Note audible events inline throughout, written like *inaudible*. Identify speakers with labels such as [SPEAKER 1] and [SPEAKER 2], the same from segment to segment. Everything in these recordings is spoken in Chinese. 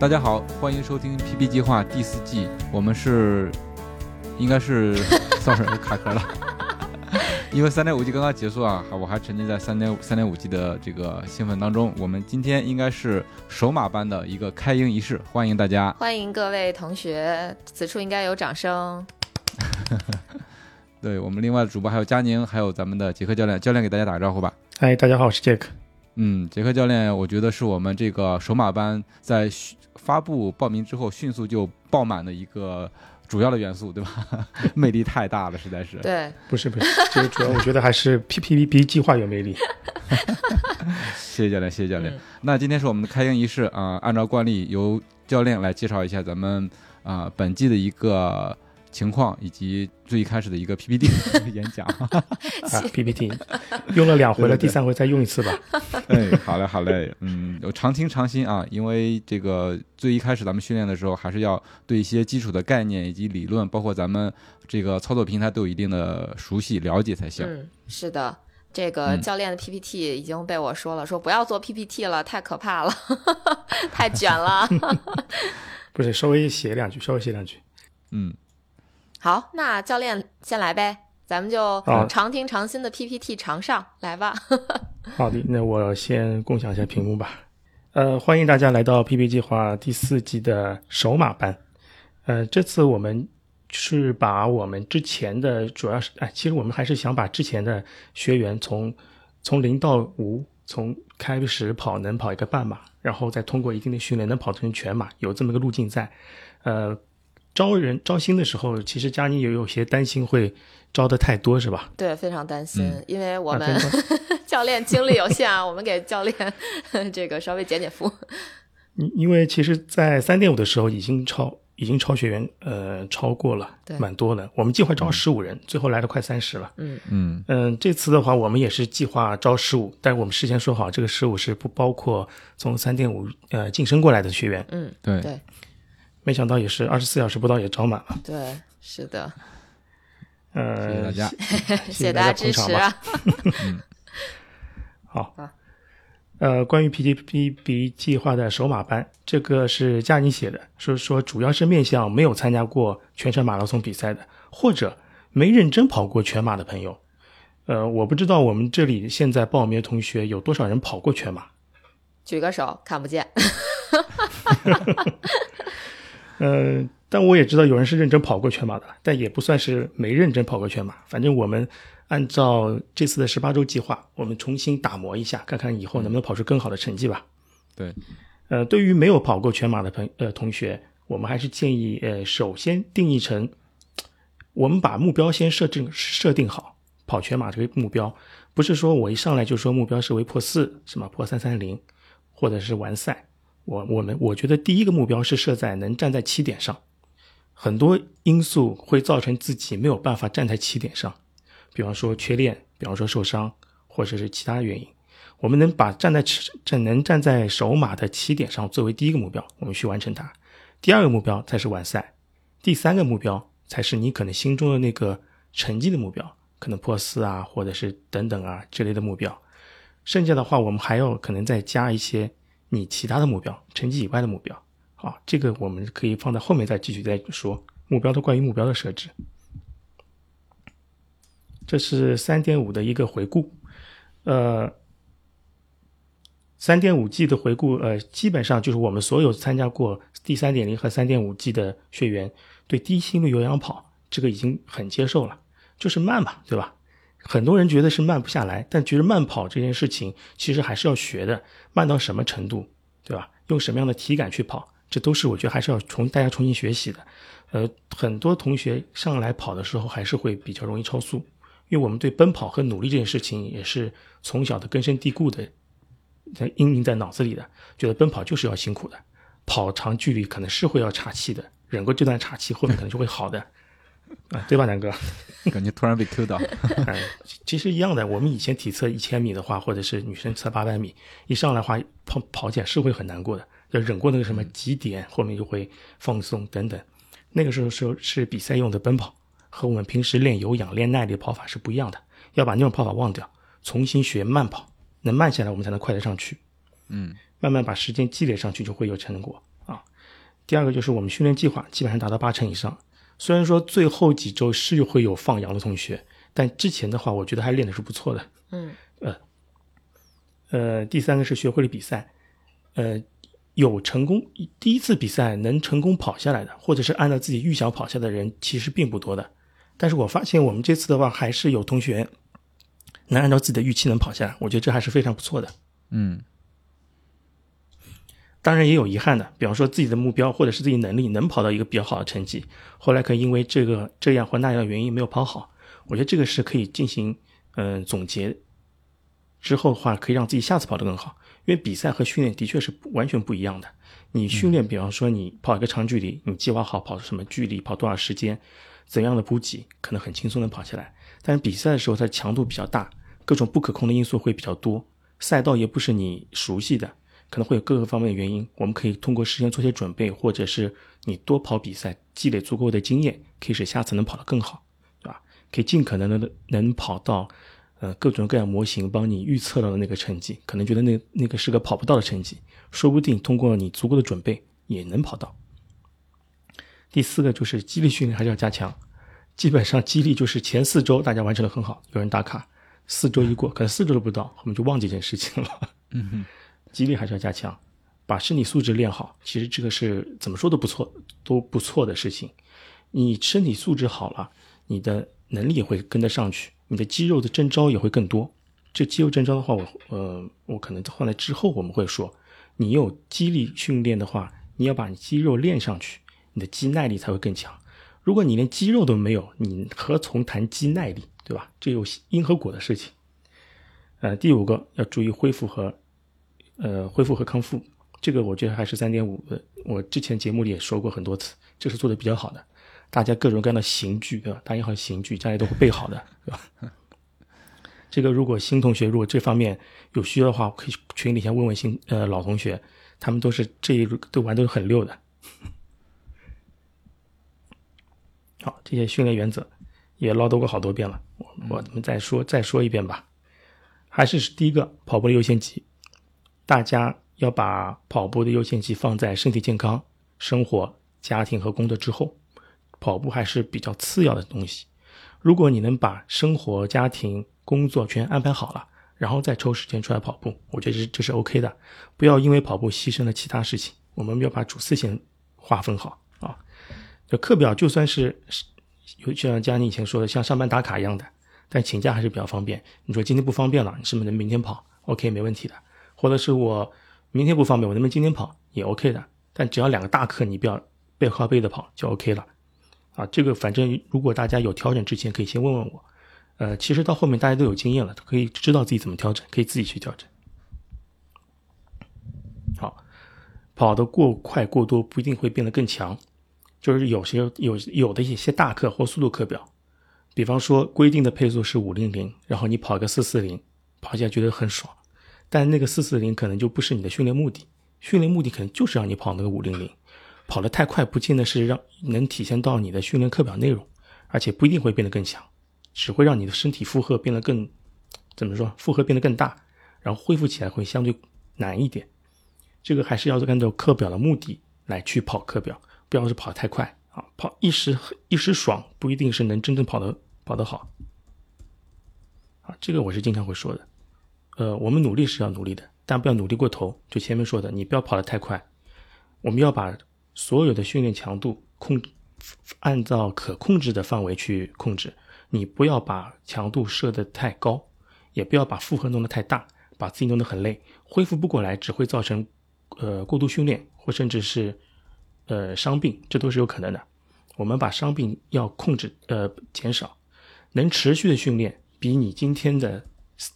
[SPEAKER 1] 大家好，欢迎收听 PP 计划第四季。我们是，应该是，*laughs* sorry，卡壳了。*laughs* 因为三点五 G 刚刚结束啊，我还沉浸在三点三点五 G 的这个兴奋当中。我们今天应该是首马班的一个开营仪式，欢迎大家，
[SPEAKER 2] 欢迎各位同学，此处应该有掌声。*laughs*
[SPEAKER 1] 对我们另外的主播还有佳宁，还有咱们的杰克教练，教练给大家打个招呼吧。
[SPEAKER 3] 嗨，大家好，我是杰克。
[SPEAKER 1] 嗯，杰克教练，我觉得是我们这个首马班在。发布报名之后，迅速就爆满的一个主要的元素，对吧？魅力太大了，实在是。
[SPEAKER 2] 对，
[SPEAKER 3] 不是不是，这个主要我觉得还是 P P B 计划有魅力。*laughs*
[SPEAKER 1] 谢谢教练，谢谢教练。那今天是我们的开营仪式啊，按照惯例由教练来介绍一下咱们啊本季的一个。情况以及最一开始的一个 PPT *laughs* 演讲 *laughs*
[SPEAKER 3] 啊，PPT 用了两回了，第三回再用一次吧。*laughs*
[SPEAKER 1] 哎，好嘞，好嘞，嗯，常听常新啊，因为这个最一开始咱们训练的时候，还是要对一些基础的概念以及理论，包括咱们这个操作平台都有一定的熟悉了解才行。
[SPEAKER 2] 嗯，是的，这个教练的 PPT 已经被我说了，说不要做 PPT 了，太可怕了，太卷了。
[SPEAKER 3] 不是，稍微写两句，稍微写两句。
[SPEAKER 1] 嗯。
[SPEAKER 2] 好，那教练先来呗，咱们就常听常新的 PPT 常上来吧。*laughs*
[SPEAKER 3] 好的，那我先共享一下屏幕吧。呃，欢迎大家来到 PP 计划第四季的首马班。呃，这次我们是把我们之前的主要是，哎，其实我们还是想把之前的学员从从零到五，从开始跑能跑一个半马，然后再通过一定的训练能跑成全马，有这么个路径在。呃。招人招新的时候，其实佳妮也有些担心会招的太多，是吧？
[SPEAKER 2] 对，非常担心，因为我们 *laughs* 教练精力有限啊，我们给教练这个稍微减减负。
[SPEAKER 3] 因因为其实，在三点五的时候已经超已经超学员呃超过了，蛮多的。我们计划招十五人，最后来了快三十了。
[SPEAKER 2] 嗯
[SPEAKER 1] 嗯
[SPEAKER 3] 嗯，这次的话我们也是计划招十五，但是我们事先说好，这个十五是不包括从三点五呃晋升过来的学员。
[SPEAKER 2] 嗯，
[SPEAKER 1] 对
[SPEAKER 2] 对。
[SPEAKER 3] 没想到也是二十四小时不到也招满了。
[SPEAKER 2] 对，是的。
[SPEAKER 3] 呃，
[SPEAKER 1] 谢谢大家，
[SPEAKER 2] 谢谢 *laughs*
[SPEAKER 3] 大
[SPEAKER 2] 家支持啊。*laughs*
[SPEAKER 3] 好。呃，关于 PTPB 计划的首马班，这个是佳妮写的，说说主要是面向没有参加过全程马拉松比赛的，或者没认真跑过全马的朋友。呃，我不知道我们这里现在报名的同学有多少人跑过全马。
[SPEAKER 2] 举个手，看不见。*laughs*
[SPEAKER 3] 嗯，但我也知道有人是认真跑过全马的，但也不算是没认真跑过全马。反正我们按照这次的十八周计划，我们重新打磨一下，看看以后能不能跑出更好的成绩吧。
[SPEAKER 1] 对，
[SPEAKER 3] 呃，对于没有跑过全马的朋呃同学，我们还是建议呃，首先定义成，我们把目标先设定设定好，跑全马这个目标，不是说我一上来就说目标是为破四，什么破三三零，或者是完赛。我我们我觉得第一个目标是设在能站在起点上，很多因素会造成自己没有办法站在起点上，比方说缺练，比方说受伤，或者是其他原因。我们能把站在起站能站在首马的起点上作为第一个目标，我们去完成它。第二个目标才是完赛，第三个目标才是你可能心中的那个成绩的目标，可能破四啊，或者是等等啊这类的目标。剩下的话，我们还要可能再加一些。你其他的目标，成绩以外的目标，好，这个我们可以放在后面再继续再说目标的关于目标的设置。这是三点五的一个回顾，呃，三点五 G 的回顾，呃，基本上就是我们所有参加过第三点零和三点五 G 的学员，对低心率有氧跑这个已经很接受了，就是慢嘛，对吧？很多人觉得是慢不下来，但觉得慢跑这件事情其实还是要学的，慢到什么程度，对吧？用什么样的体感去跑，这都是我觉得还是要重大家重新学习的。呃，很多同学上来跑的时候还是会比较容易超速，因为我们对奔跑和努力这件事情也是从小的根深蒂固的，在阴影在脑子里的，觉得奔跑就是要辛苦的，跑长距离可能是会要岔气的，忍过这段岔气，后面可能就会好的，啊，对吧，南哥？*laughs*
[SPEAKER 1] 感觉突然被 Q 到。*laughs*
[SPEAKER 3] 哎，其实一样的，我们以前体测一千米的话，或者是女生测八百米，一上来话跑跑起来是会很难过的，要忍过那个什么极点，后面就会放松等等。那个时候是是比赛用的奔跑。和我们平时练有氧、练耐力的跑法是不一样的，要把那种跑法忘掉，重新学慢跑，能慢下来，我们才能快得上去。
[SPEAKER 1] 嗯，
[SPEAKER 3] 慢慢把时间积累上去，就会有成果啊。第二个就是我们训练计划基本上达到八成以上，虽然说最后几周是会有放羊的同学，但之前的话，我觉得还练的是不错的。
[SPEAKER 2] 嗯，
[SPEAKER 3] 呃，呃，第三个是学会了比赛，呃。有成功第一次比赛能成功跑下来的，或者是按照自己预想跑下的人，其实并不多的。但是我发现我们这次的话，还是有同学能按照自己的预期能跑下来，我觉得这还是非常不错的。
[SPEAKER 1] 嗯，
[SPEAKER 3] 当然也有遗憾的，比方说自己的目标或者是自己能力能跑到一个比较好的成绩，后来可以因为这个这样或那样的原因没有跑好。我觉得这个是可以进行嗯总结之后的话，可以让自己下次跑得更好。因为比赛和训练的确是完全不一样的。你训练，比方说你跑一个长距离，你计划好跑什么距离，跑多少时间，怎样的补给，可能很轻松能跑下来。但是比赛的时候，它强度比较大，各种不可控的因素会比较多，赛道也不是你熟悉的，可能会有各个方面的原因。我们可以通过事先做些准备，或者是你多跑比赛，积累足够的经验，可以使下次能跑得更好，对吧？可以尽可能的能跑到。呃，各种各样模型帮你预测到的那个成绩，可能觉得那那个是个跑不到的成绩，说不定通过你足够的准备也能跑到。第四个就是激励训练还是要加强，基本上激励就是前四周大家完成的很好，有人打卡，四周一过，可能四周都不到，后面就忘记这件事情了。
[SPEAKER 1] 嗯哼，
[SPEAKER 3] 激励还是要加强，把身体素质练好，其实这个是怎么说都不错，都不错的事情。你身体素质好了，你的能力也会跟得上去。你的肌肉的征招也会更多。这肌肉征招的话，我呃，我可能放在之后我们会说。你有肌力训练的话，你要把你肌肉练上去，你的肌耐力才会更强。如果你连肌肉都没有，你何从谈肌耐力，对吧？这有因和果的事情。呃，第五个要注意恢复和呃恢复和康复，这个我觉得还是三点五。我之前节目里也说过很多次，这是做的比较好的。大家各种各样的刑具，对吧？打引号刑具，家里都会备好的，对吧？*laughs* 这个如果新同学如果这方面有需要的话，可以群里先问问新呃老同学，他们都是这一都玩都很溜的。好，这些训练原则也唠叨过好多遍了，我我们再说再说一遍吧。还是第一个，跑步的优先级，大家要把跑步的优先级放在身体健康、生活、家庭和工作之后。跑步还是比较次要的东西。如果你能把生活、家庭、工作全安排好了，然后再抽时间出来跑步，我觉得这这是 OK 的。不要因为跑步牺牲了其他事情。我们要把主次先划分好啊。就课表就算是有就像佳妮以前说的，像上班打卡一样的，但请假还是比较方便。你说今天不方便了，你是不是能明天跑？OK，没问题的。或者是我明天不方便，我能不能今天跑也 OK 的。但只要两个大课你不要背靠背的跑就 OK 了。啊，这个反正如果大家有调整之前，可以先问问我。呃，其实到后面大家都有经验了，可以知道自己怎么调整，可以自己去调整。好，跑得过快过多不一定会变得更强，就是有些有有的一些大课或速度课表，比方说规定的配速是五零零，然后你跑个四四零，跑起来觉得很爽，但那个四四零可能就不是你的训练目的，训练目的可能就是让你跑那个五零零。跑得太快，不见得是让能体现到你的训练课表内容，而且不一定会变得更强，只会让你的身体负荷变得更，怎么说？负荷变得更大，然后恢复起来会相对难一点。这个还是要按照课表的目的来去跑课表，不要是跑太快啊，跑一时一时爽，不一定是能真正跑得跑得好。啊，这个我是经常会说的。呃，我们努力是要努力的，但不要努力过头。就前面说的，你不要跑得太快，我们要把。所有的训练强度控，按照可控制的范围去控制。你不要把强度设得太高，也不要把负荷弄得太大，把自己弄得很累，恢复不过来，只会造成呃过度训练或甚至是呃伤病，这都是有可能的。我们把伤病要控制呃减少，能持续的训练比你今天的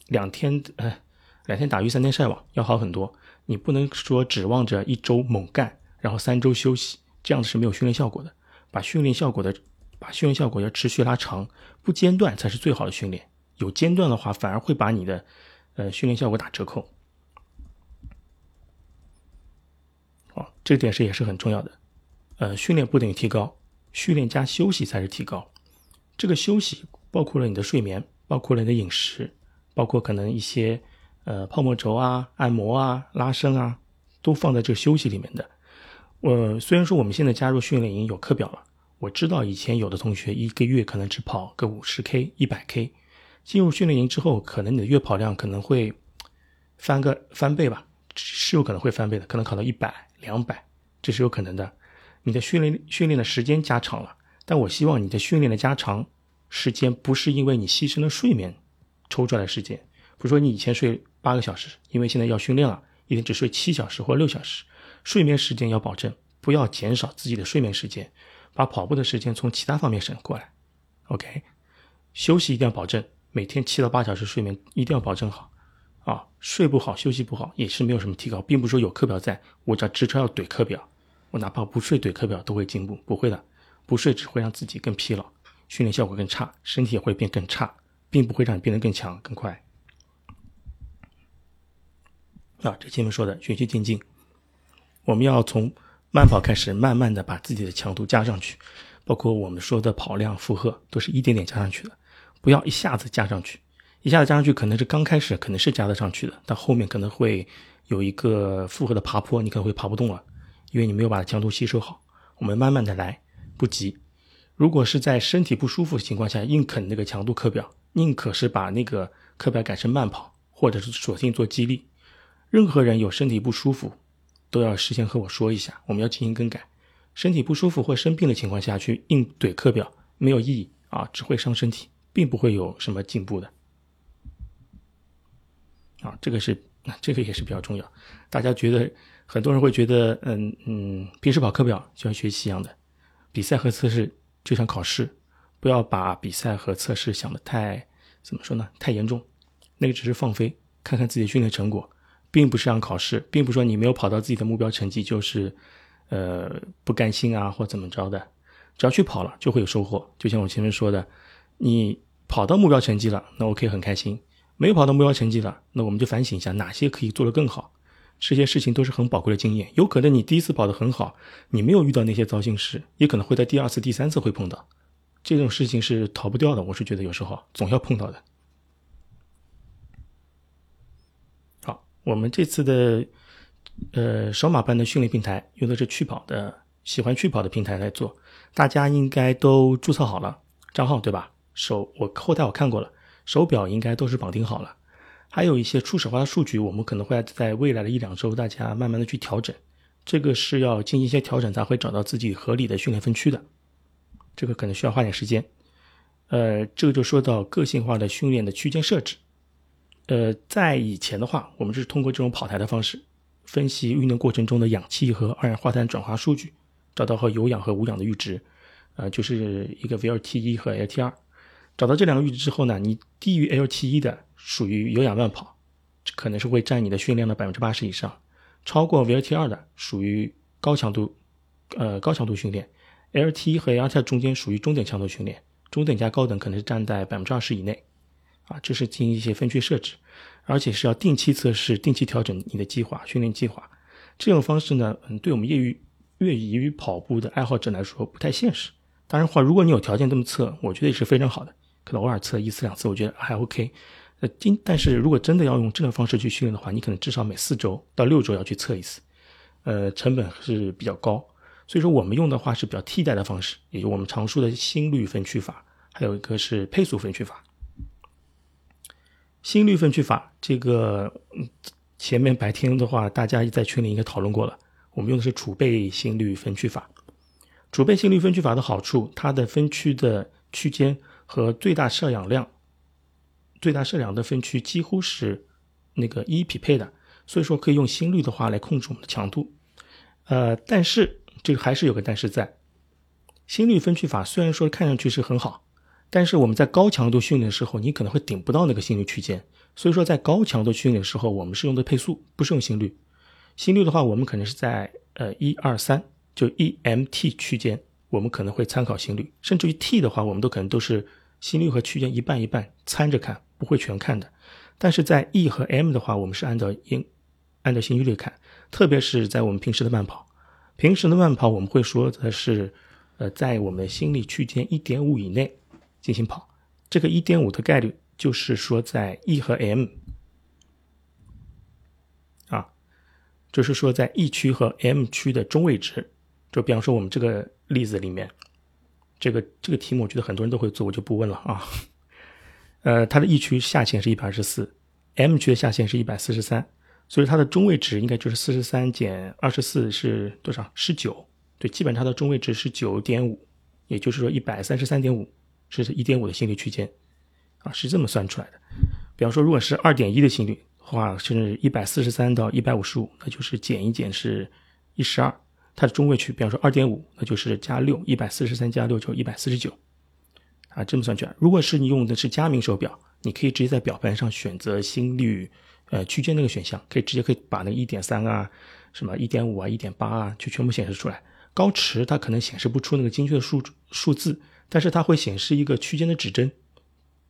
[SPEAKER 3] 两天呃两天打鱼三天晒网要好很多。你不能说指望着一周猛干，然后三周休息，这样子是没有训练效果的。把训练效果的，把训练效果要持续拉长，不间断才是最好的训练。有间断的话，反而会把你的呃训练效果打折扣。哦，这点是也是很重要的。呃，训练不等于提高，训练加休息才是提高。这个休息包括了你的睡眠，包括了你的饮食，包括可能一些呃泡沫轴啊、按摩啊、拉伸啊，都放在这个休息里面的。我虽然说我们现在加入训练营有课表了，我知道以前有的同学一个月可能只跑个五十 K、一百 K，进入训练营之后，可能你的月跑量可能会翻个翻倍吧，是有可能会翻倍的，可能考到一百、两百，这是有可能的。你的训练训练的时间加长了，但我希望你的训练的加长时间不是因为你牺牲了睡眠抽出来的时间，比如说你以前睡八个小时，因为现在要训练了，一天只睡七小时或六小时。睡眠时间要保证，不要减少自己的睡眠时间，把跑步的时间从其他方面省过来。OK，休息一定要保证，每天七到八小时睡眠一定要保证好。啊，睡不好，休息不好也是没有什么提高，并不是说有课表在，我只要直车要怼课表，我哪怕不睡怼课表都会进步，不会的，不睡只会让自己更疲劳，训练效果更差，身体也会变更差，并不会让你变得更强更快。啊，这前面说的循序渐进。我们要从慢跑开始，慢慢的把自己的强度加上去，包括我们说的跑量、负荷，都是一点点加上去的，不要一下子加上去。一下子加上去，可能是刚开始可能是加得上去的，但后面可能会有一个负荷的爬坡，你可能会爬不动了，因为你没有把强度吸收好。我们慢慢的来，不急。如果是在身体不舒服的情况下，硬啃那个强度课表，宁可是把那个课表改成慢跑，或者是索性做激励。任何人有身体不舒服。都要事先和我说一下，我们要进行更改。身体不舒服或生病的情况下去硬怼课表没有意义啊，只会伤身体，并不会有什么进步的。啊，这个是这个也是比较重要。大家觉得很多人会觉得，嗯嗯，平时跑课表就像学习一样的，比赛和测试就像考试，不要把比赛和测试想的太怎么说呢？太严重，那个只是放飞，看看自己的训练成果。并不是让考试，并不是说你没有跑到自己的目标成绩就是，呃，不甘心啊或怎么着的，只要去跑了就会有收获。就像我前面说的，你跑到目标成绩了，那 OK 很开心；没有跑到目标成绩了，那我们就反省一下哪些可以做得更好。这些事情都是很宝贵的经验。有可能你第一次跑得很好，你没有遇到那些糟心事，也可能会在第二次、第三次会碰到。这种事情是逃不掉的。我是觉得有时候总要碰到的。好我们这次的，呃，手马班的训练平台用的是趣跑的，喜欢趣跑的平台来做，大家应该都注册好了账号对吧？手我后台我看过了，手表应该都是绑定好了，还有一些初始化的数据，我们可能会在未来的一两周，大家慢慢的去调整，这个是要进行一些调整才会找到自己合理的训练分区的，这个可能需要花点时间，呃，这个就说到个性化的训练的区间设置。呃，在以前的话，我们是通过这种跑台的方式，分析运动过程中的氧气和二氧化碳转化数据，找到和有氧和无氧的阈值，呃，就是一个 VLT 一和 LT 二。找到这两个阈值之后呢，你低于 LT 一的属于有氧慢跑，可能是会占你的训练的百分之八十以上；超过 VLT 二的属于高强度，呃，高强度训练。LT 和 LT 中间属于中等强度训练，中等加高等可能是占在百分之二十以内。啊，这是进行一些分区设置，而且是要定期测试、定期调整你的计划、训练计划。这种方式呢，嗯，对我们业余、业余跑步的爱好者来说不太现实。当然话，如果你有条件这么测，我觉得也是非常好的。可能偶尔测一次两次，我觉得还 OK。呃，今但是如果真的要用这种方式去训练的话，你可能至少每四周到六周要去测一次，呃，成本是比较高。所以说，我们用的话是比较替代的方式，也就我们常说的心率分区法，还有一个是配速分区法。心率分区法，这个前面白天的话，大家在群里应该讨论过了。我们用的是储备心率分区法。储备心率分区法的好处，它的分区的区间和最大摄氧量、最大摄氧的分区几乎是那个一一匹配的，所以说可以用心率的话来控制我们的强度。呃，但是这个还是有个但是在，心率分区法虽然说看上去是很好。但是我们在高强度训练的时候，你可能会顶不到那个心率区间。所以说，在高强度训练的时候，我们是用的配速，不是用心率。心率的话，我们可能是在呃一二三，就 EMT 区间，我们可能会参考心率。甚至于 T 的话，我们都可能都是心率和区间一半一半掺着看，不会全看的。但是在 E 和 M 的话，我们是按照音按照心率看，特别是在我们平时的慢跑，平时的慢跑我们会说的是，呃，在我们的心率区间一点五以内进行跑，这个一点五的概率就是说在 E 和 M，啊，就是说在 E 区和 M 区的中位值，就比方说我们这个例子里面，这个这个题目我觉得很多人都会做，我就不问了啊。呃，它的 E 区下限是一百二十四，M 区的下限是一百四十三，所以它的中位值应该就是四十三减二十四是多少？十九。对，基本它的中位值是九点五，也就是说一百三十三点五是一点五的心率区间，啊，是这么算出来的。比方说，如果是二点一的心率的话，是一百四十三到一百五十五，那就是减一减是一十二。它的中位区，比方说二点五，那就是加六，一百四十三加六就一百四十九。啊，这么算出来。如果是你用的是佳明手表，你可以直接在表盘上选择心率，呃，区间那个选项，可以直接可以把那一点三啊、什么一点五啊、一点八啊，就全部显示出来。高驰它可能显示不出那个精确的数数字，但是它会显示一个区间的指针。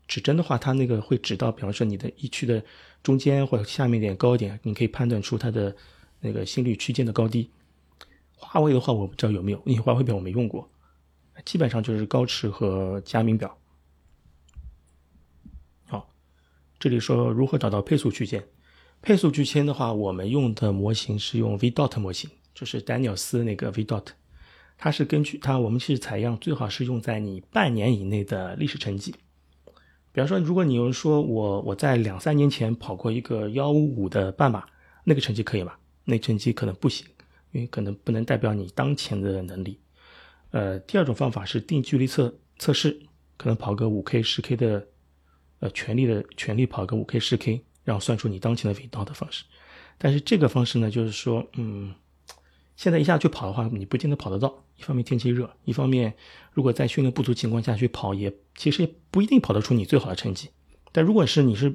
[SPEAKER 3] 指针的话，它那个会指到，比方说你的一区的中间或者下面点高一点，你可以判断出它的那个心率区间的高低。华为的话，我不知道有没有，因为华为表我没用过。基本上就是高驰和佳明表。好，这里说如何找到配速区间。配速区间的话，我们用的模型是用 V-dot 模型，就是丹尼尔斯那个 V-dot。它是根据它，我们是采样最好是用在你半年以内的历史成绩。比方说，如果你有人说我我在两三年前跑过一个幺五五的半马，那个成绩可以吗？那成绩可能不行，因为可能不能代表你当前的能力。呃，第二种方法是定距离测测试，可能跑个五 K、十 K 的，呃，全力的全力跑个五 K、十 K，然后算出你当前的尾道的方式。但是这个方式呢，就是说，嗯，现在一下去跑的话，你不见得跑得到。一方面天气热，一方面如果在训练不足情况下去跑，也其实也不一定跑得出你最好的成绩。但如果是你是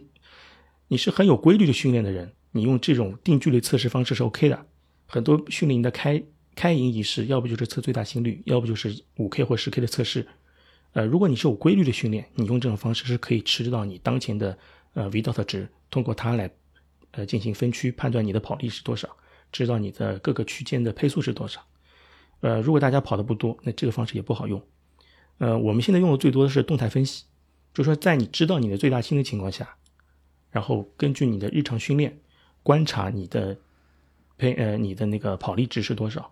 [SPEAKER 3] 你是很有规律的训练的人，你用这种定距离测试方式是 OK 的。很多训练营的开。开营仪式，要不就是测最大心率，要不就是五 K 或十 K 的测试。呃，如果你是有规律的训练，你用这种方式是可以知道你当前的呃 V-dot 值，通过它来呃进行分区判断你的跑力是多少，知道你的各个区间的配速是多少。呃，如果大家跑的不多，那这个方式也不好用。呃，我们现在用的最多的是动态分析，就是说在你知道你的最大心率情况下，然后根据你的日常训练观察你的配呃你的那个跑力值是多少。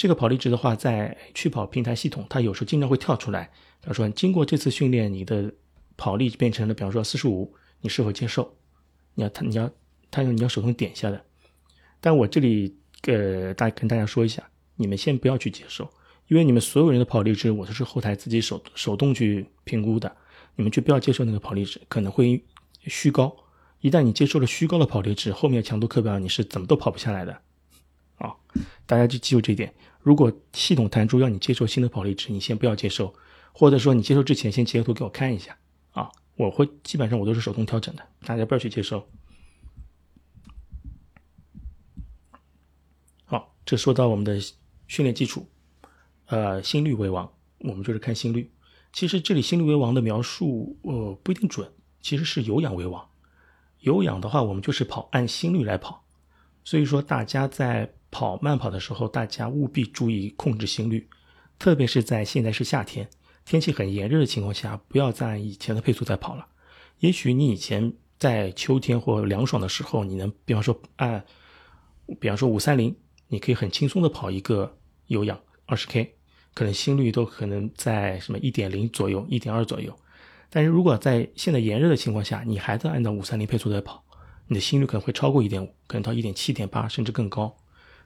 [SPEAKER 3] 这个跑力值的话，在去跑平台系统，它有时候经常会跳出来，比方说经过这次训练，你的跑力变成了，比方说四十五，你是否接受？你要他你要他用你要手动点一下的。但我这里呃大跟大家说一下，你们先不要去接受，因为你们所有人的跑力值我都是后台自己手手动去评估的，你们就不要接受那个跑力值，可能会虚高。一旦你接受了虚高的跑力值，后面强度课表你是怎么都跑不下来的。啊，大家就记住这一点。如果系统弹出要你接受新的跑力值，你先不要接受，或者说你接受之前先截个图给我看一下啊，我会基本上我都是手动调整的，大家不要去接受。好，这说到我们的训练基础，呃，心率为王，我们就是看心率。其实这里心率为王的描述，呃，不一定准，其实是有氧为王。有氧的话，我们就是跑按心率来跑，所以说大家在。跑慢跑的时候，大家务必注意控制心率，特别是在现在是夏天，天气很炎热的情况下，不要再按以前的配速在跑了。也许你以前在秋天或凉爽的时候，你能，比方说按，比方说五三零，你可以很轻松的跑一个有氧二十 K，可能心率都可能在什么一点零左右、一点二左右。但是如果在现在炎热的情况下，你还在按照五三零配速在跑，你的心率可能会超过一点五，可能到一点七、点八，甚至更高。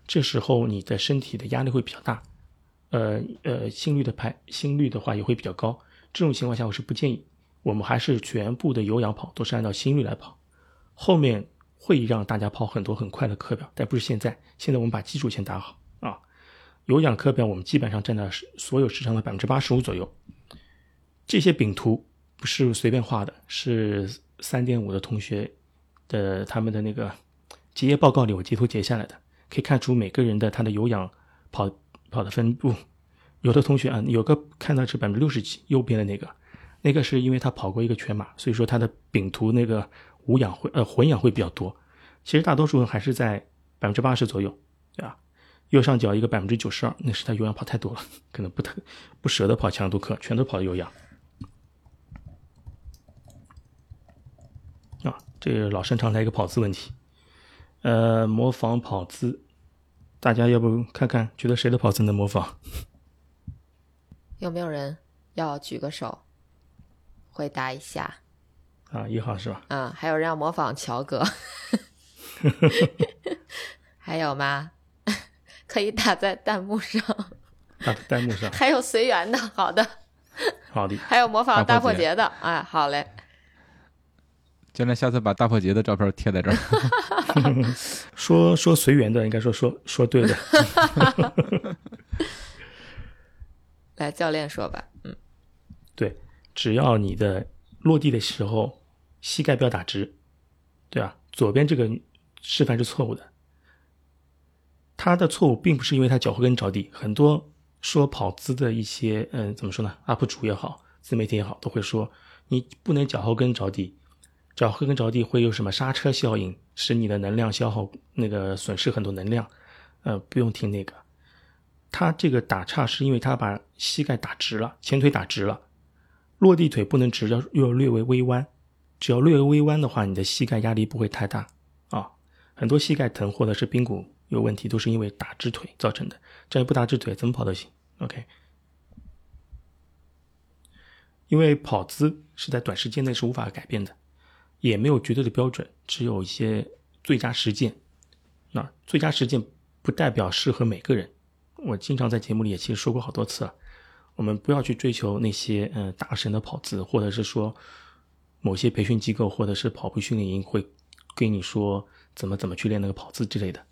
[SPEAKER 3] 这时候你的身体的压力会比较大，呃呃，心率的排心率的话也会比较高。这种情况下，我是不建议。我们还是全部的有氧跑都是按照心率来跑。后面会让大家跑很多很快的课表，但不是现在。现在我们把基础先打好啊。有氧课表我们基本上占到所有时长的百分之八十五左右。这些饼图不是随便画的，是三点五的同学的他们的那个结业报告里我截图截下来的，可以看出每个人的他的有氧跑跑的分布。有的同学啊，有个看到是百分之六十几，右边的那个，那个是因为他跑过一个全马，所以说他的丙图那个无氧会呃混氧会比较多。其实大多数人还是在百分之八十左右，对吧？右上角一个百分之九十二，那是他有氧跑太多了，*laughs* 可能不特不舍得跑强度课，全都跑有氧。啊，这个老生常谈一个跑姿问题，呃，模仿跑姿，大家要不看看，觉得谁的跑姿能模仿？
[SPEAKER 2] 有没有人要举个手回答一下？
[SPEAKER 3] 啊，一号是吧？
[SPEAKER 2] 嗯，还有人要模仿乔哥，*laughs* 还有吗？可以打在弹幕上，
[SPEAKER 3] 打在弹幕上。
[SPEAKER 2] 还有随缘的，好的，
[SPEAKER 3] 好的。
[SPEAKER 2] 还有模仿大破节的，哎，好嘞。
[SPEAKER 1] 教练，下次把大破节的照片贴在这儿。*laughs* *laughs*
[SPEAKER 3] 说说随缘的，应该说说说对的。*laughs*
[SPEAKER 2] 来，教练说吧。嗯，
[SPEAKER 3] 对，只要你的落地的时候膝盖不要打直，对吧？左边这个示范是错误的。他的错误并不是因为他脚后跟着地，很多说跑姿的一些，嗯，怎么说呢？UP 主也好，自媒体也好，都会说你不能脚后跟着地，脚后跟着地会有什么刹车效应，使你的能量消耗，那个损失很多能量。呃，不用听那个。他这个打岔是因为他把膝盖打直了，前腿打直了，落地腿不能直，要要略微微弯。只要略微微弯的话，你的膝盖压力不会太大啊。很多膝盖疼或者是髌骨有问题，都是因为打直腿造成的。这样不打直腿，怎么跑都行。OK。因为跑姿是在短时间内是无法改变的，也没有绝对的标准，只有一些最佳实践。那最佳实践不代表适合每个人。我经常在节目里也其实说过好多次了，我们不要去追求那些嗯大神的跑姿，或者是说某些培训机构或者是跑步训练营会跟你说怎么怎么去练那个跑姿之类的。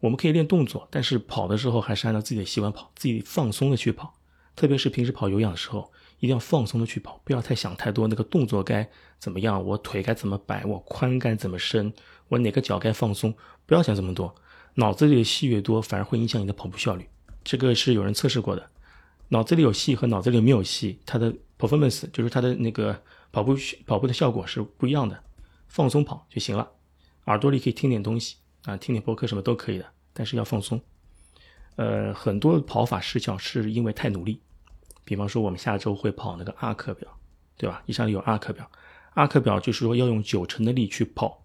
[SPEAKER 3] 我们可以练动作，但是跑的时候还是按照自己的习惯跑，自己放松的去跑。特别是平时跑有氧的时候，一定要放松的去跑，不要太想太多。那个动作该怎么样，我腿该怎么摆，我髋该怎么伸，我哪个脚该放松，不要想这么多。脑子里的戏越多，反而会影响你的跑步效率。这个是有人测试过的，脑子里有戏和脑子里没有戏，它的 performance 就是它的那个跑步跑步的效果是不一样的。放松跑就行了，耳朵里可以听点东西啊，听点播客什么都可以的，但是要放松。呃，很多跑法失效是因为太努力，比方说我们下周会跑那个阿克表，对吧？一上有阿克表，阿克表就是说要用九成的力去跑，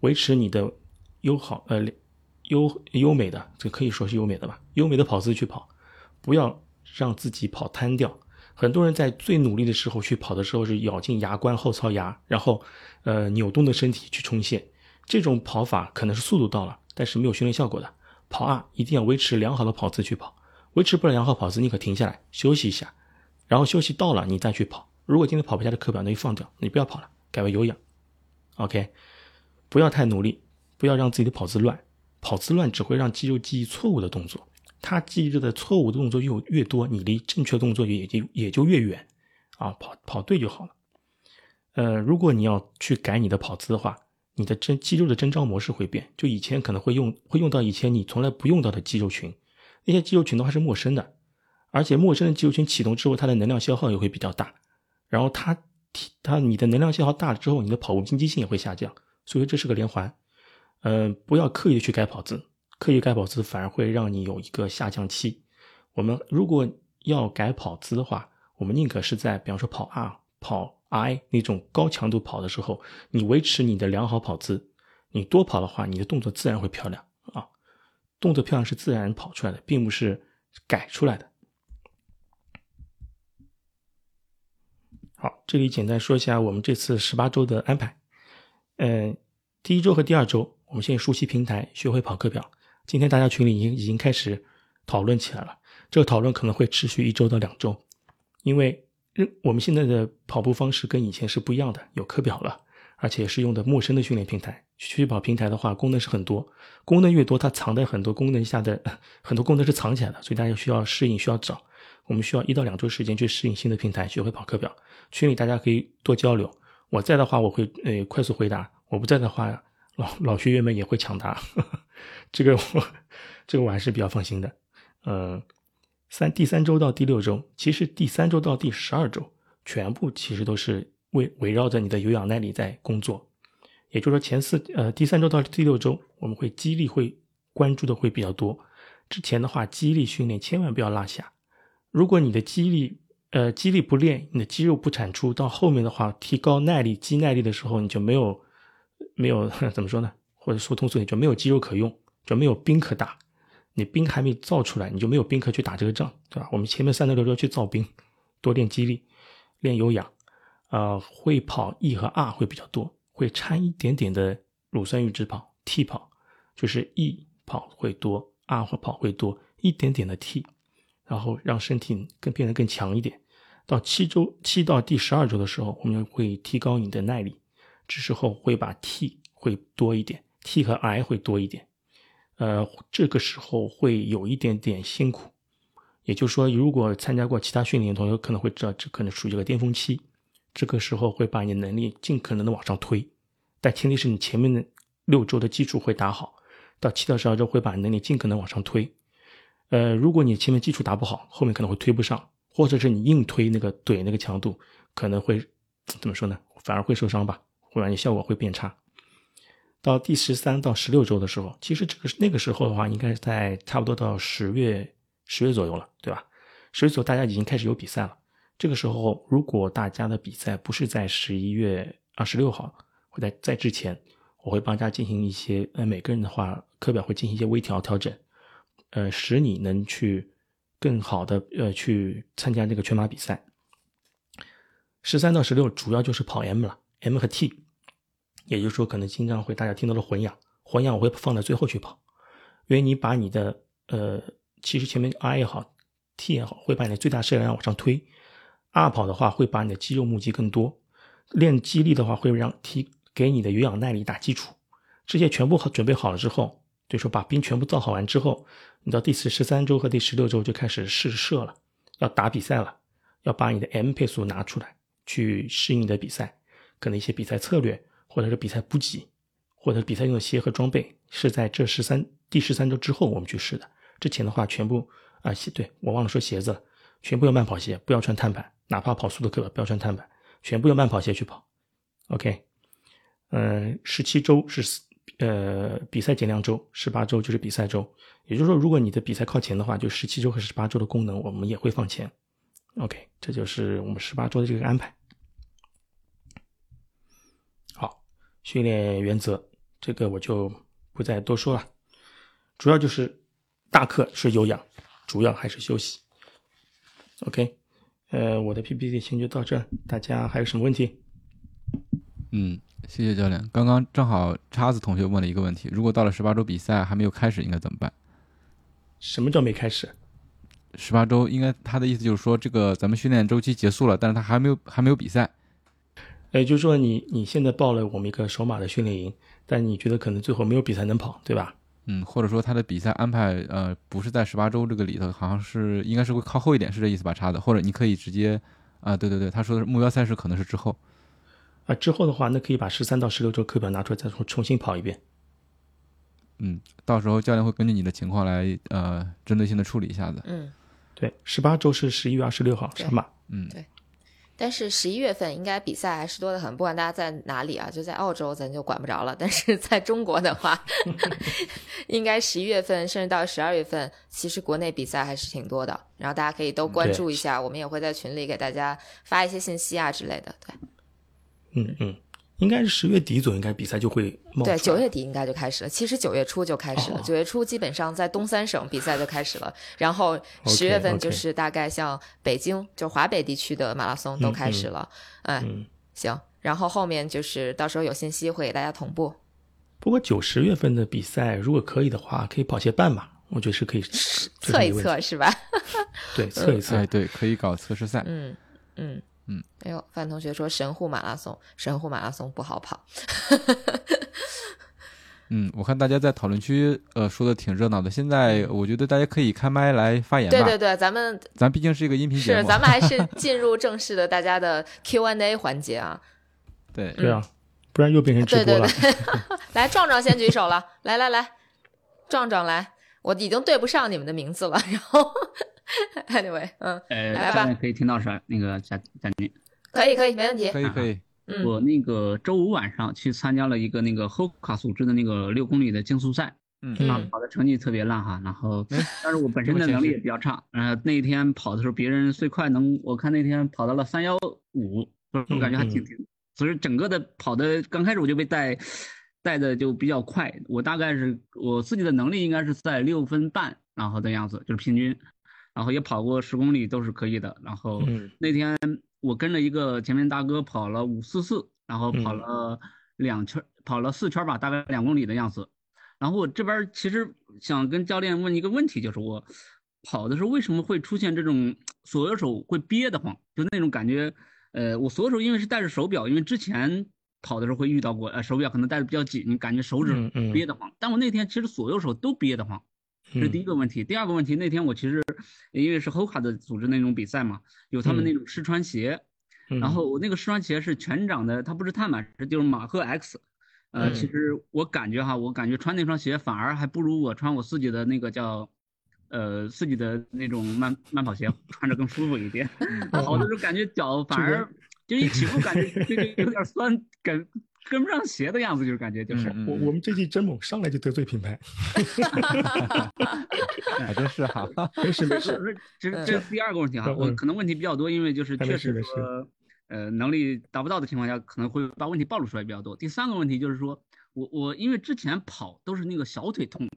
[SPEAKER 3] 维持你的优好呃。优优美的，这可以说是优美的吧？优美的跑姿去跑，不要让自己跑瘫掉。很多人在最努力的时候去跑的时候，是咬进牙关后槽牙，然后呃扭动的身体去冲线。这种跑法可能是速度到了，但是没有训练效果的。跑啊，一定要维持良好的跑姿去跑。维持不了良好跑姿，你可停下来休息一下，然后休息到了你再去跑。如果今天跑不下的课表，那就放掉，你不要跑了，改为有氧。OK，不要太努力，不要让自己的跑姿乱。跑姿乱只会让肌肉记忆错误的动作，它记忆的错误的动作越越多，你离正确动作也就也就越远，啊，跑跑对就好了。呃，如果你要去改你的跑姿的话，你的真肌肉的征召模式会变，就以前可能会用会用到以前你从来不用到的肌肉群，那些肌肉群都还是陌生的，而且陌生的肌肉群启动之后，它的能量消耗也会比较大，然后它它你的能量消耗大了之后，你的跑步经济性也会下降，所以这是个连环。嗯，不要刻意的去改跑姿，刻意改跑姿反而会让你有一个下降期。我们如果要改跑姿的话，我们宁可是在比方说跑 R、跑 I 那种高强度跑的时候，你维持你的良好跑姿。你多跑的话，你的动作自然会漂亮啊。动作漂亮是自然跑出来的，并不是改出来的。好，这里简单说一下我们这次十八周的安排。嗯，第一周和第二周。我们先熟悉平台，学会跑课表。今天大家群里已经已经开始讨论起来了，这个讨论可能会持续一周到两周，因为我们现在的跑步方式跟以前是不一样的，有课表了，而且是用的陌生的训练平台。学跑平台的话，功能是很多，功能越多，它藏在很多功能下的 *laughs* 很多功能是藏起来的，所以大家需要适应，需要找。我们需要一到两周时间去适应新的平台，学会跑课表。群里大家可以多交流，我在的话我会呃快速回答，我不在的话老老学员们也会抢答，*laughs* 这个我这个我还是比较放心的。嗯，三第三周到第六周，其实第三周到第十二周，全部其实都是围围绕着你的有氧耐力在工作。也就是说，前四呃第三周到第六周，我们会激励会关注的会比较多。之前的话，激励训练千万不要落下。如果你的肌力呃肌力不练，你的肌肉不产出，到后面的话，提高耐力、肌耐力的时候，你就没有没有 *laughs* 怎么说呢？或者说通俗点，就没有肌肉可用，就没有兵可打。你兵还没造出来，你就没有兵可去打这个仗，对吧？我们前面三到六周去造兵，多练肌力，练有氧，呃，会跑 E 和 R 会比较多。会掺一点点的乳酸阈值跑，T 跑，就是 E 跑会多，R 或跑会多一点点的 T，然后让身体更变得更强一点。到七周七到第十二周的时候，我们会提高你的耐力，这时候会把 T 会多一点，T 和 I 会多一点。呃，这个时候会有一点点辛苦，也就是说，如果参加过其他训练的同学可能会知道，这可能属于一个巅峰期。这个时候会把你的能力尽可能的往上推，但前提是你前面的六周的基础会打好，到七到十二周会把能力尽可能往上推。呃，如果你前面基础打不好，后面可能会推不上，或者是你硬推那个怼那个强度，可能会怎么说呢？反而会受伤吧，会让你效果会变差。到第十三到十六周的时候，其实这个那个时候的话，应该是在差不多到十月十月左右了，对吧？十月左右大家已经开始有比赛了。这个时候，如果大家的比赛不是在十一月二十六号，或在在之前，我会帮大家进行一些，呃，每个人的话课表会进行一些微调调整，呃，使你能去更好的呃去参加这个全马比赛。十三到十六主要就是跑 M 了，M 和 T，也就是说可能经常会大家听到的混氧，混氧我会放在最后去跑，因为你把你的呃，其实前面 I 也好，T 也好，会把你的最大摄氧量往上推。二跑的话会把你的肌肉募集更多，练肌力的话会让提给你的有氧耐力打基础。这些全部好准备好了之后，就说把兵全部造好完之后，你到第十三周和第十六周就开始试射了，要打比赛了，要把你的 M 配速拿出来去适应你的比赛，可能一些比赛策略或者是比赛补给，或者比赛用的鞋和装备是在这十三第十三周之后我们去试的。之前的话全部啊鞋对我忘了说鞋子了，全部用慢跑鞋，不要穿碳板。哪怕跑速度课不要穿碳板，全部用慢跑鞋去跑。OK，嗯，十七周是呃比赛减量周，十八周就是比赛周。也就是说，如果你的比赛靠前的话，就十七周和十八周的功能我们也会放前。OK，这就是我们十八周的这个安排。好，训练原则这个我就不再多说了，主要就是大课是有氧，主要还是休息。OK。呃，我的 PPT 先就到这，大家还有什么问题？
[SPEAKER 1] 嗯，谢谢教练。刚刚正好叉子同学问了一个问题：如果到了十八周比赛还没有开始，应该怎么办？
[SPEAKER 3] 什么叫没开始？
[SPEAKER 1] 十八周应该他的意思就是说，这个咱们训练周期结束了，但是他还没有还没有比赛。
[SPEAKER 3] 也就是说，你你现在报了我们一个首马的训练营，但你觉得可能最后没有比赛能跑，对吧？
[SPEAKER 1] 嗯，或者说他的比赛安排，呃，不是在十八周这个里头，好像是应该是会靠后一点，是这意思吧？叉子，或者你可以直接，啊，对对对，他说的目标赛事可能是之后，
[SPEAKER 3] 啊，之后的话，那可以把十三到十六周课表拿出来，再重重新跑一遍。
[SPEAKER 1] 嗯，到时候教练会根据你的情况来，呃，针对性的处理一下子。
[SPEAKER 2] 嗯，
[SPEAKER 3] 对，十八周是十一月二十六号上马。
[SPEAKER 1] 嗯，
[SPEAKER 2] 对。但是十一月份应该比赛还是多得很，不管大家在哪里啊，就在澳洲咱就管不着了。但是在中国的话，*laughs* 应该十一月份甚至到十二月份，其实国内比赛还是挺多的。然后大家可以都关注一下，我们也会在群里给大家发一些信息啊之类的。对，
[SPEAKER 3] 嗯嗯。应该是十月底左右，应该比赛就会冒
[SPEAKER 2] 对，九月底应该就开始了。其实九月初就开始了，九月初基本上在东三省比赛就开始了。然后十月份就是大概像北京，就华北地区的马拉松都开始了。嗯，行。然后后面就是到时候有信息会给大家同步。
[SPEAKER 3] 不过九十月份的比赛，如果可以的话，可以跑些半马，我觉得是可以
[SPEAKER 2] 测一测，是吧？*laughs*
[SPEAKER 3] 对，测一测。
[SPEAKER 1] 哎，对，可以搞测试赛。
[SPEAKER 2] 嗯嗯。嗯，哎呦，范同学说神户马拉松，神户马拉松不好跑。*laughs*
[SPEAKER 1] 嗯，我看大家在讨论区呃说的挺热闹的。现在我觉得大家可以开麦来发言吧。
[SPEAKER 2] 对对对，咱们
[SPEAKER 1] 咱毕竟是一个音频节
[SPEAKER 2] 是，
[SPEAKER 1] 目。
[SPEAKER 2] 咱们还是 *laughs* 进入正式的大家的 Q&A 环节啊。
[SPEAKER 1] 对
[SPEAKER 3] 对啊，不然又变成直
[SPEAKER 2] 对对
[SPEAKER 3] 播了。
[SPEAKER 2] 对，*laughs* 来壮壮先举手了，来来来，壮壮来，我已经对不上你们的名字了。然后 *laughs* anyway，嗯，
[SPEAKER 4] 呃，
[SPEAKER 2] 来吧
[SPEAKER 4] 下面可以听到是吧？那个贾贾军，
[SPEAKER 2] 可以可以，没问题。
[SPEAKER 1] 可以可以。
[SPEAKER 2] 嗯
[SPEAKER 4] 我那个周五晚上去参加了一个那个 Hoka 组织的那个六公里的竞速赛，
[SPEAKER 1] 嗯
[SPEAKER 2] 嗯
[SPEAKER 4] 啊，跑的成绩特别烂哈，然后
[SPEAKER 1] 哎
[SPEAKER 4] 但是我本身的能力也比较差，呃，那一天跑的时候别人最快能，我看那天跑到了三幺五，我感觉还挺挺，所以整个的跑的刚开始我就被带带的就比较快，我大概是我自己的能力应该是在六分半，然后的样子就是平均，然后也跑过十公里都是可以的，然后
[SPEAKER 3] 嗯
[SPEAKER 4] 那天我跟着一个前面大哥跑了五四四，然后跑
[SPEAKER 3] 嗯
[SPEAKER 4] 了两圈，跑了四圈吧，大概两公里的样子。然后我这边其实想跟教练问一个问题，就是我跑的时候为什么会出现这种左右手会憋得慌，就那种感觉。呃，我左手因为是戴着手表，因为之前跑的时候会遇到过，呃，手表可能戴的比较紧，你感觉手指憋得慌。但我那天其实左右手都憋得慌，这是第一个问题。第二个问题，那天我其实因为是 Hoka 的组织那种比赛嘛，有他们那种试穿鞋，
[SPEAKER 3] 嗯
[SPEAKER 4] 然后我那个试穿鞋是全掌的，它不是碳板，是就是马赫 X。呃，
[SPEAKER 3] 嗯
[SPEAKER 4] 其实我感觉哈，我感觉穿那双鞋反而还不如我穿我自己的那个叫，呃，自己的那种慢慢跑鞋穿着更舒服一点。好多时候感觉脚反而就一起步感觉就就有点酸，跟跟不上鞋的样子，就是感觉就是。
[SPEAKER 1] 嗯
[SPEAKER 3] 我我们这季真猛，上来就得罪品牌，*laughs*
[SPEAKER 1] 还真是哈。*laughs*
[SPEAKER 3] 没事没
[SPEAKER 4] 是
[SPEAKER 3] 事。*laughs*
[SPEAKER 4] 是，这这是第二个问题哈，我可能问题比较多，因为就是确实说，呃，能力达不到的情况下，可能会把问题暴露出来比较多。第三个问题就是说，我我因为之前跑都是那个小腿痛，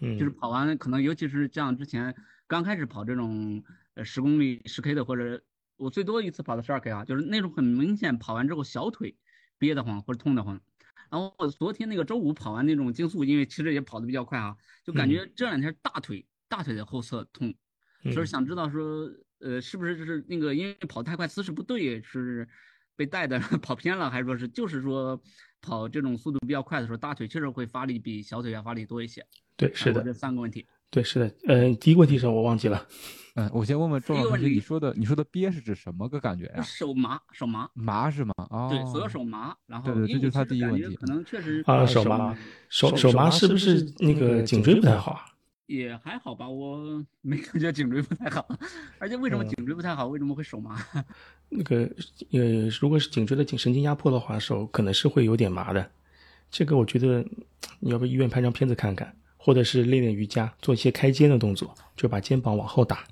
[SPEAKER 3] 嗯，
[SPEAKER 4] 就是跑完可能尤其是像之前刚开始跑这种呃十公里十 K 的，或者我最多一次跑的十二 K 啊，就是那种很明显跑完之后小腿憋得慌或者痛得慌。然后我昨天那个周五跑完那种竞速，因为其实也跑得比较快啊，就感觉这两天大腿大腿的后侧痛，所以
[SPEAKER 3] 嗯
[SPEAKER 4] 想知道说，呃，是不是就是那个因为跑太快姿势不对，是被带的 *laughs* 跑偏了，还是说是就是说跑这种速度比较快的时候，大腿确实会发力比小腿要发力多一些？
[SPEAKER 3] 对，是的，
[SPEAKER 4] 这三个问题。
[SPEAKER 3] 对，是的。呃，第一个问题是我忘记了。*laughs*
[SPEAKER 1] 嗯，我先问问壮壮同学，
[SPEAKER 4] 第一个问题
[SPEAKER 1] 你说的你说的憋是指什么个感觉呀？
[SPEAKER 4] 手麻，手麻，
[SPEAKER 1] 麻是吗？哦，
[SPEAKER 4] 对，左右手麻，然后
[SPEAKER 1] 对对这就是他第一个问题
[SPEAKER 4] 可能确实
[SPEAKER 3] 啊，
[SPEAKER 1] 手
[SPEAKER 3] 手麻
[SPEAKER 1] 麻，
[SPEAKER 3] 手
[SPEAKER 1] 手麻
[SPEAKER 3] 麻是不
[SPEAKER 1] 是
[SPEAKER 3] 那
[SPEAKER 1] 那个
[SPEAKER 3] 个颈
[SPEAKER 1] 颈椎不太
[SPEAKER 3] 好啊？
[SPEAKER 4] 也还好吧，我没感觉颈椎不太好，而且为什么
[SPEAKER 3] 嗯
[SPEAKER 4] 颈椎不太好，为什么会手麻？*laughs*
[SPEAKER 3] 那个呃，如果是颈椎的颈神经压迫的话，手可能是会有点麻的。这个我觉得你要不医院拍张片子看看，或者是练练瑜伽，做一些开肩的动作，就把肩膀往后打，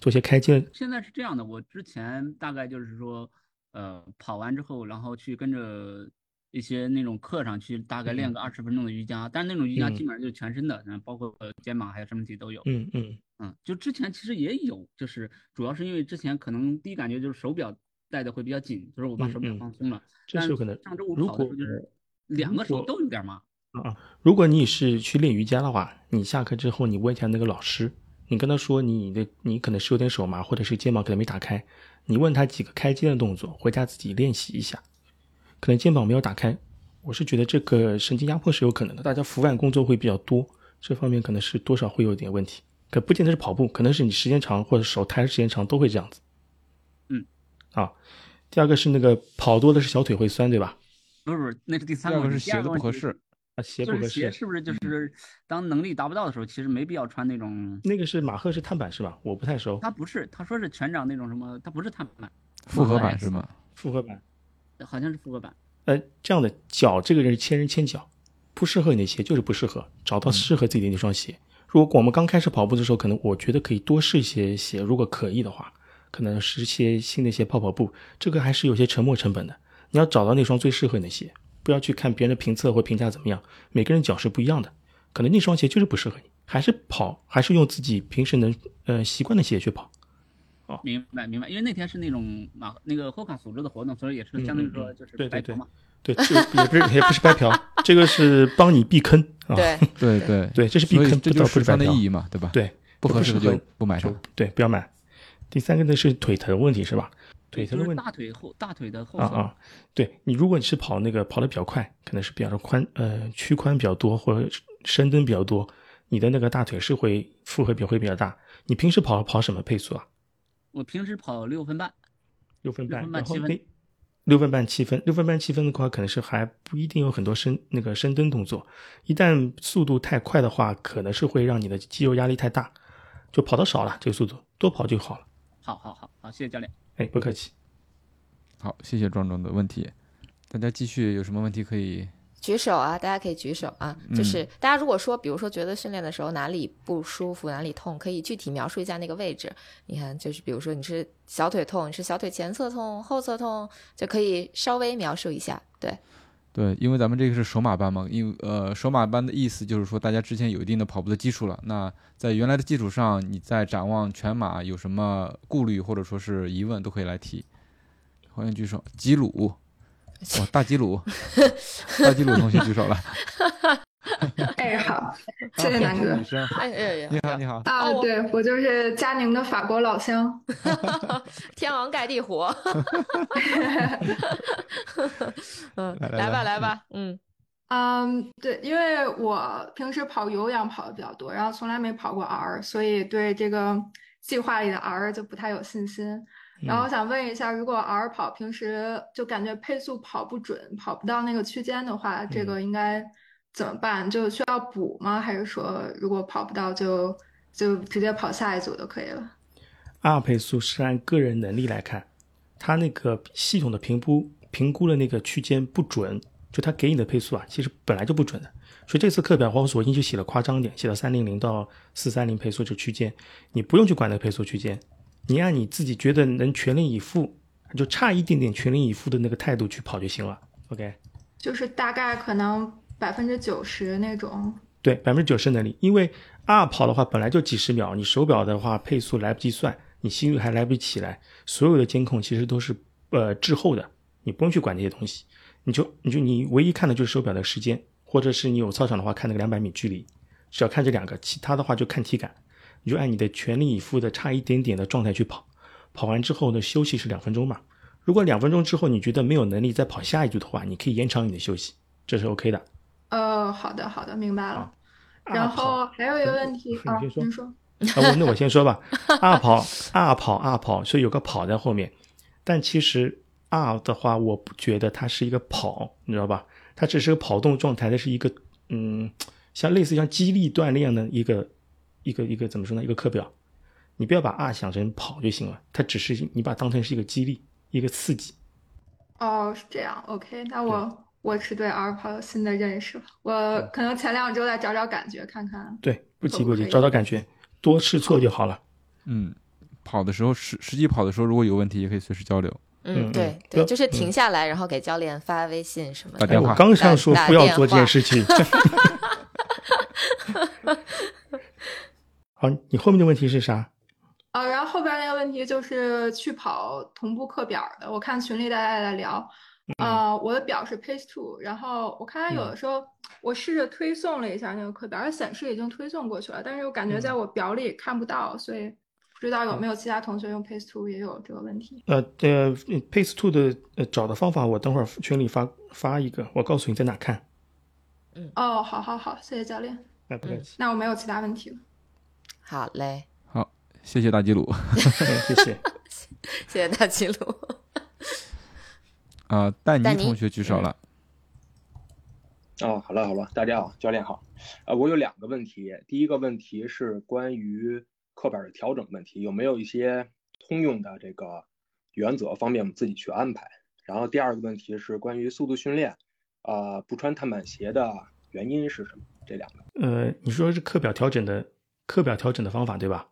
[SPEAKER 3] 做一些开肩。
[SPEAKER 4] 现在是这样的，我之前大概就是说，呃，跑完之后，然后去跟着一些那种课上去，大概练个二十分钟的瑜伽，但是那种瑜伽
[SPEAKER 3] 嗯
[SPEAKER 4] 基本上就是全身的，嗯，包括呃肩膀还有身体都有。
[SPEAKER 3] 嗯嗯
[SPEAKER 4] 嗯，就之前其实也有，就是主要是因为之前可能第一感觉就是手表戴的会比较紧，就是我把手表放松了。
[SPEAKER 3] 这是有可能
[SPEAKER 4] 上周五
[SPEAKER 3] 如
[SPEAKER 4] 跑的时候就是两个手都有点麻。
[SPEAKER 3] 啊，如果你是去练瑜伽的话，你下课之后你问一下那个老师，你跟他说你的你可能是有点手麻，或者是肩膀可能没打开，你问他几个开肩的动作，回家自己练习一下。可能肩膀没有打开，我是觉得这个神经压迫是有可能的，大家伏案工作会比较多，这方面可能是多少会有点问题。可不见得是跑步，可能是你时间长或者手抬的时间长都会这样子。
[SPEAKER 4] 嗯，
[SPEAKER 3] 啊，第二个是那个跑多的是小腿会酸，对吧？
[SPEAKER 4] 不是不是，那是第
[SPEAKER 1] 第
[SPEAKER 4] 三个
[SPEAKER 1] 是鞋子不合适，
[SPEAKER 3] 啊，鞋
[SPEAKER 4] 就是
[SPEAKER 3] 不合适。
[SPEAKER 4] 鞋是不是就是当能力达不到的时候，其实没必要穿那种。
[SPEAKER 3] 那个是马赫是碳板是吧？我不太熟。
[SPEAKER 4] 他不是，他说是全掌那种什么，他不是碳板，
[SPEAKER 1] 复合板是吗？
[SPEAKER 3] 复合板。
[SPEAKER 4] 好像是复合板。
[SPEAKER 3] 呃，这样的脚，这个人是千人千脚，不适合你的鞋就是不适合，找到适合自己的那双鞋。如果我们刚开始跑步的时候，可能我觉得可以多试一些鞋，如果可以的话，可能试些新的鞋跑跑步，这个还是有些沉没成本的。你要找到那双最适合你的鞋，不要去看别人的评测或评价怎么样，每个人脚是不一样的，可能那双鞋就是不适合你，还是跑，还是用自己平时能呃习惯的鞋去跑。
[SPEAKER 4] 哦明白明白，因为那天是那种马那个 Hoka 组织的活动，所以也是相当于说就是
[SPEAKER 3] 嗯对对对
[SPEAKER 4] 白嫖嘛。
[SPEAKER 3] 对，这也不是也不是白嫖，*laughs* 这个是帮你避坑啊。
[SPEAKER 2] 对，
[SPEAKER 1] 对对 *laughs*
[SPEAKER 3] 对，这是避坑，
[SPEAKER 1] 这就是试
[SPEAKER 3] 不是白嫖。
[SPEAKER 1] 的意义嘛，对吧？，
[SPEAKER 3] 对，
[SPEAKER 1] 不合适的就
[SPEAKER 3] 不
[SPEAKER 1] 买。
[SPEAKER 3] 对，不要买。第三个呢是腿疼问题是吧？腿疼的问题
[SPEAKER 4] 就是大腿后大腿的后侧。
[SPEAKER 3] 啊啊，对你，如果你是跑那个跑的比较快，可能是比较宽呃屈髋比较多或者深蹲比较多，你的那个大腿是会负荷比会比较大。你平时跑跑什么配速啊？
[SPEAKER 4] 我平时跑六分半，
[SPEAKER 3] 六分半，
[SPEAKER 4] 六分半七分
[SPEAKER 3] 然后那六分半七分，六分半七分的话，可能是还不一定有很多深那个深蹲动作。一旦速度太快的话，可能是会让你的肌肉压力太大，就跑的少了，这个速度多跑就好了。
[SPEAKER 4] 好好好好，谢谢教练。
[SPEAKER 3] 哎，不客气。
[SPEAKER 1] 好，谢谢壮壮的问题。大家继续有什么问题可以？
[SPEAKER 2] 举手啊，大家可以举手啊。就是大家如果说，比如说觉得训练的时候哪里不舒服、哪里痛，可以具体描述一下那个位置。你看，就是比如说你是小腿痛，你是小腿前侧痛、后侧痛，就可以稍微描述一下。对，
[SPEAKER 1] 对，因为咱们这个是手马班嘛，因为呃，手马班的意思就是说，大家之前有一定的跑步的基础了。那在原来的基础上，你在展望全马有什么顾虑或者说是疑问，都可以来提。欢迎举手，吉鲁，*laughs* 哇，大吉鲁，大吉鲁同学举手了。*laughs*
[SPEAKER 5] 哎，好，谢谢南哥
[SPEAKER 2] 哎哎，
[SPEAKER 1] 你好，你好。
[SPEAKER 5] 啊，
[SPEAKER 2] 哦
[SPEAKER 5] 对我就是佳宁的法国老乡。*laughs*
[SPEAKER 2] 天王盖地虎。嗯，*laughs*
[SPEAKER 1] 来
[SPEAKER 2] 吧，
[SPEAKER 1] 来
[SPEAKER 2] 来吧，嗯
[SPEAKER 5] 嗯，对，因为我平时跑有氧跑的比较多，然后从来没跑过 R，所以对这个计划里的 R 就不太有信心。然后想问一下，如果 R 跑平时就感觉配速跑不准，跑不到那个区间的话，这个应该怎么办？就需要补吗？还是说如果跑不到就就直接跑下一组就可以了？
[SPEAKER 3] 二配速是按个人能力来看，它那个系统的评估评估的那个区间不准，就它给你的配速啊，其实本来就不准的。所以这次课表我索性就写了夸张点，写到三零零到四三零配速这区间，你不用去管那个配速区间，你按你自己觉得能全力以赴，就差一点点全力以赴的那个态度去跑就行了。OK，
[SPEAKER 5] 就是大概可能百分之九十那种。
[SPEAKER 3] 对，百分之九十能力，因为 R 跑的话本来就几十秒，你手表的话配速来不及算，你心率还来不及起来，所有的监控其实都是呃滞后的，你不用去管这些东西，你就你就你唯一看的就是手表的时间，或者是你有操场的话看那个两百米距离，只要看这两个，其他的话就看体感，你就按你的全力以赴的差一点点的状态去跑，跑完之后呢休息是两分钟嘛，如果两分钟之后你觉得没有能力再跑下一组的话，你可以延长你的休息，这是 OK 的。
[SPEAKER 5] 呃，好的，好的，明白了。然后还有一个问题啊，
[SPEAKER 3] 是你先说
[SPEAKER 5] 您说。
[SPEAKER 3] 啊，我那我先说吧。二跑二跑二跑，所以有个跑在后面，但其实啊的话，我不觉得它是一个跑，你知道吧？它只是个跑动状态，它是一个嗯，像类似像激励锻炼的一个一个一个怎么说呢？一个课表。你不要把啊想成跑就行了，它只是你把它当成是一个激励，一个刺激。
[SPEAKER 5] 哦，是这样，OK，那我我是对 R 跑有新的认识了。我可能前两周再找找感觉，看看。
[SPEAKER 3] 对，不急不急，找找感觉，多试错就好了。
[SPEAKER 1] 嗯，跑的时候实实际跑的时候，如果有问题也可以随时交流。
[SPEAKER 2] 嗯，
[SPEAKER 3] 嗯
[SPEAKER 2] 对对，就是停下来，然后给教练发微信什么
[SPEAKER 1] 打电话
[SPEAKER 3] 我刚想说
[SPEAKER 2] 打
[SPEAKER 3] 不要做这件事情。*laughs* 好，你后面的问题是啥？
[SPEAKER 5] 啊，然后后边那个问题就是去跑同步课表的，我看群里大家也在聊。呃，我的表是 Pace Two，然后我看它有的时候我试着推送了一下那个课表，它显示已经推送过去了，但是我感觉在我表里看不到，所以不知道有没有其他同学用 Pace Two 也有这个问题。
[SPEAKER 3] 呃呃，Pace Two 的呃找的方法，我等会儿群里发发一个，我告诉你在哪看。
[SPEAKER 5] 哦，好好好，谢谢教练，
[SPEAKER 3] 哎，不客气，
[SPEAKER 5] 那我没有其他问题了。
[SPEAKER 2] 好嘞，
[SPEAKER 1] 好，谢谢大吉鲁。
[SPEAKER 3] 嗯 *laughs* 谢谢。*laughs*
[SPEAKER 2] 谢谢大吉鲁。
[SPEAKER 1] 啊、丹
[SPEAKER 2] 丹尼
[SPEAKER 1] 尼同学举手了。
[SPEAKER 6] 哦，好了好了，大家好，教练好。呃，我有两个问题，第一个问题是关于课本的调整问题，有没有一些通用的这个原则，方便我们自己去安排？然后第二个问题是关于速度训练，呃，不穿碳板鞋的原因是什么？这两个，
[SPEAKER 3] 呃，你说是课表调整的课表调整的方法对吧？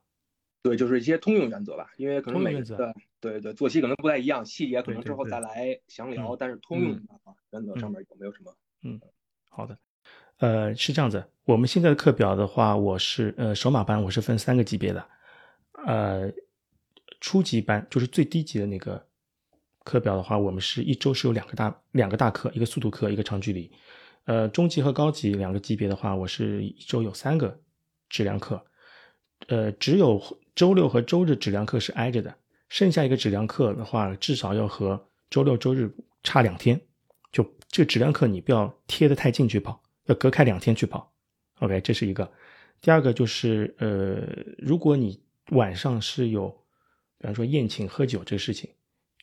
[SPEAKER 6] 对，就是一些通用原则吧，因为可能每个的对对作息可能不太一样，细节可能之后
[SPEAKER 3] 对对对
[SPEAKER 6] 再来详聊，
[SPEAKER 3] 嗯
[SPEAKER 6] 但是通用的啊原则上面有没有什么？
[SPEAKER 3] 嗯好的，呃，是这样子，我们现在的课表的话，我是呃首马班我是分三个级别的，呃，初级班就是最低级的那个课表的话，我们是一周是有两个大两个大课，一个速度课，一个长距离。呃，中级和高级两个级别的话，我是一周有三个质量课，呃，只有周六和周日质量课是挨着的，剩下一个质量课的话，至少要和周六周日差两天，就这个质量课你不要贴得太近去跑，要隔开两天去跑。OK，这是一个。第二个就是呃，如果你晚上是有，比方说宴请喝酒这个事情，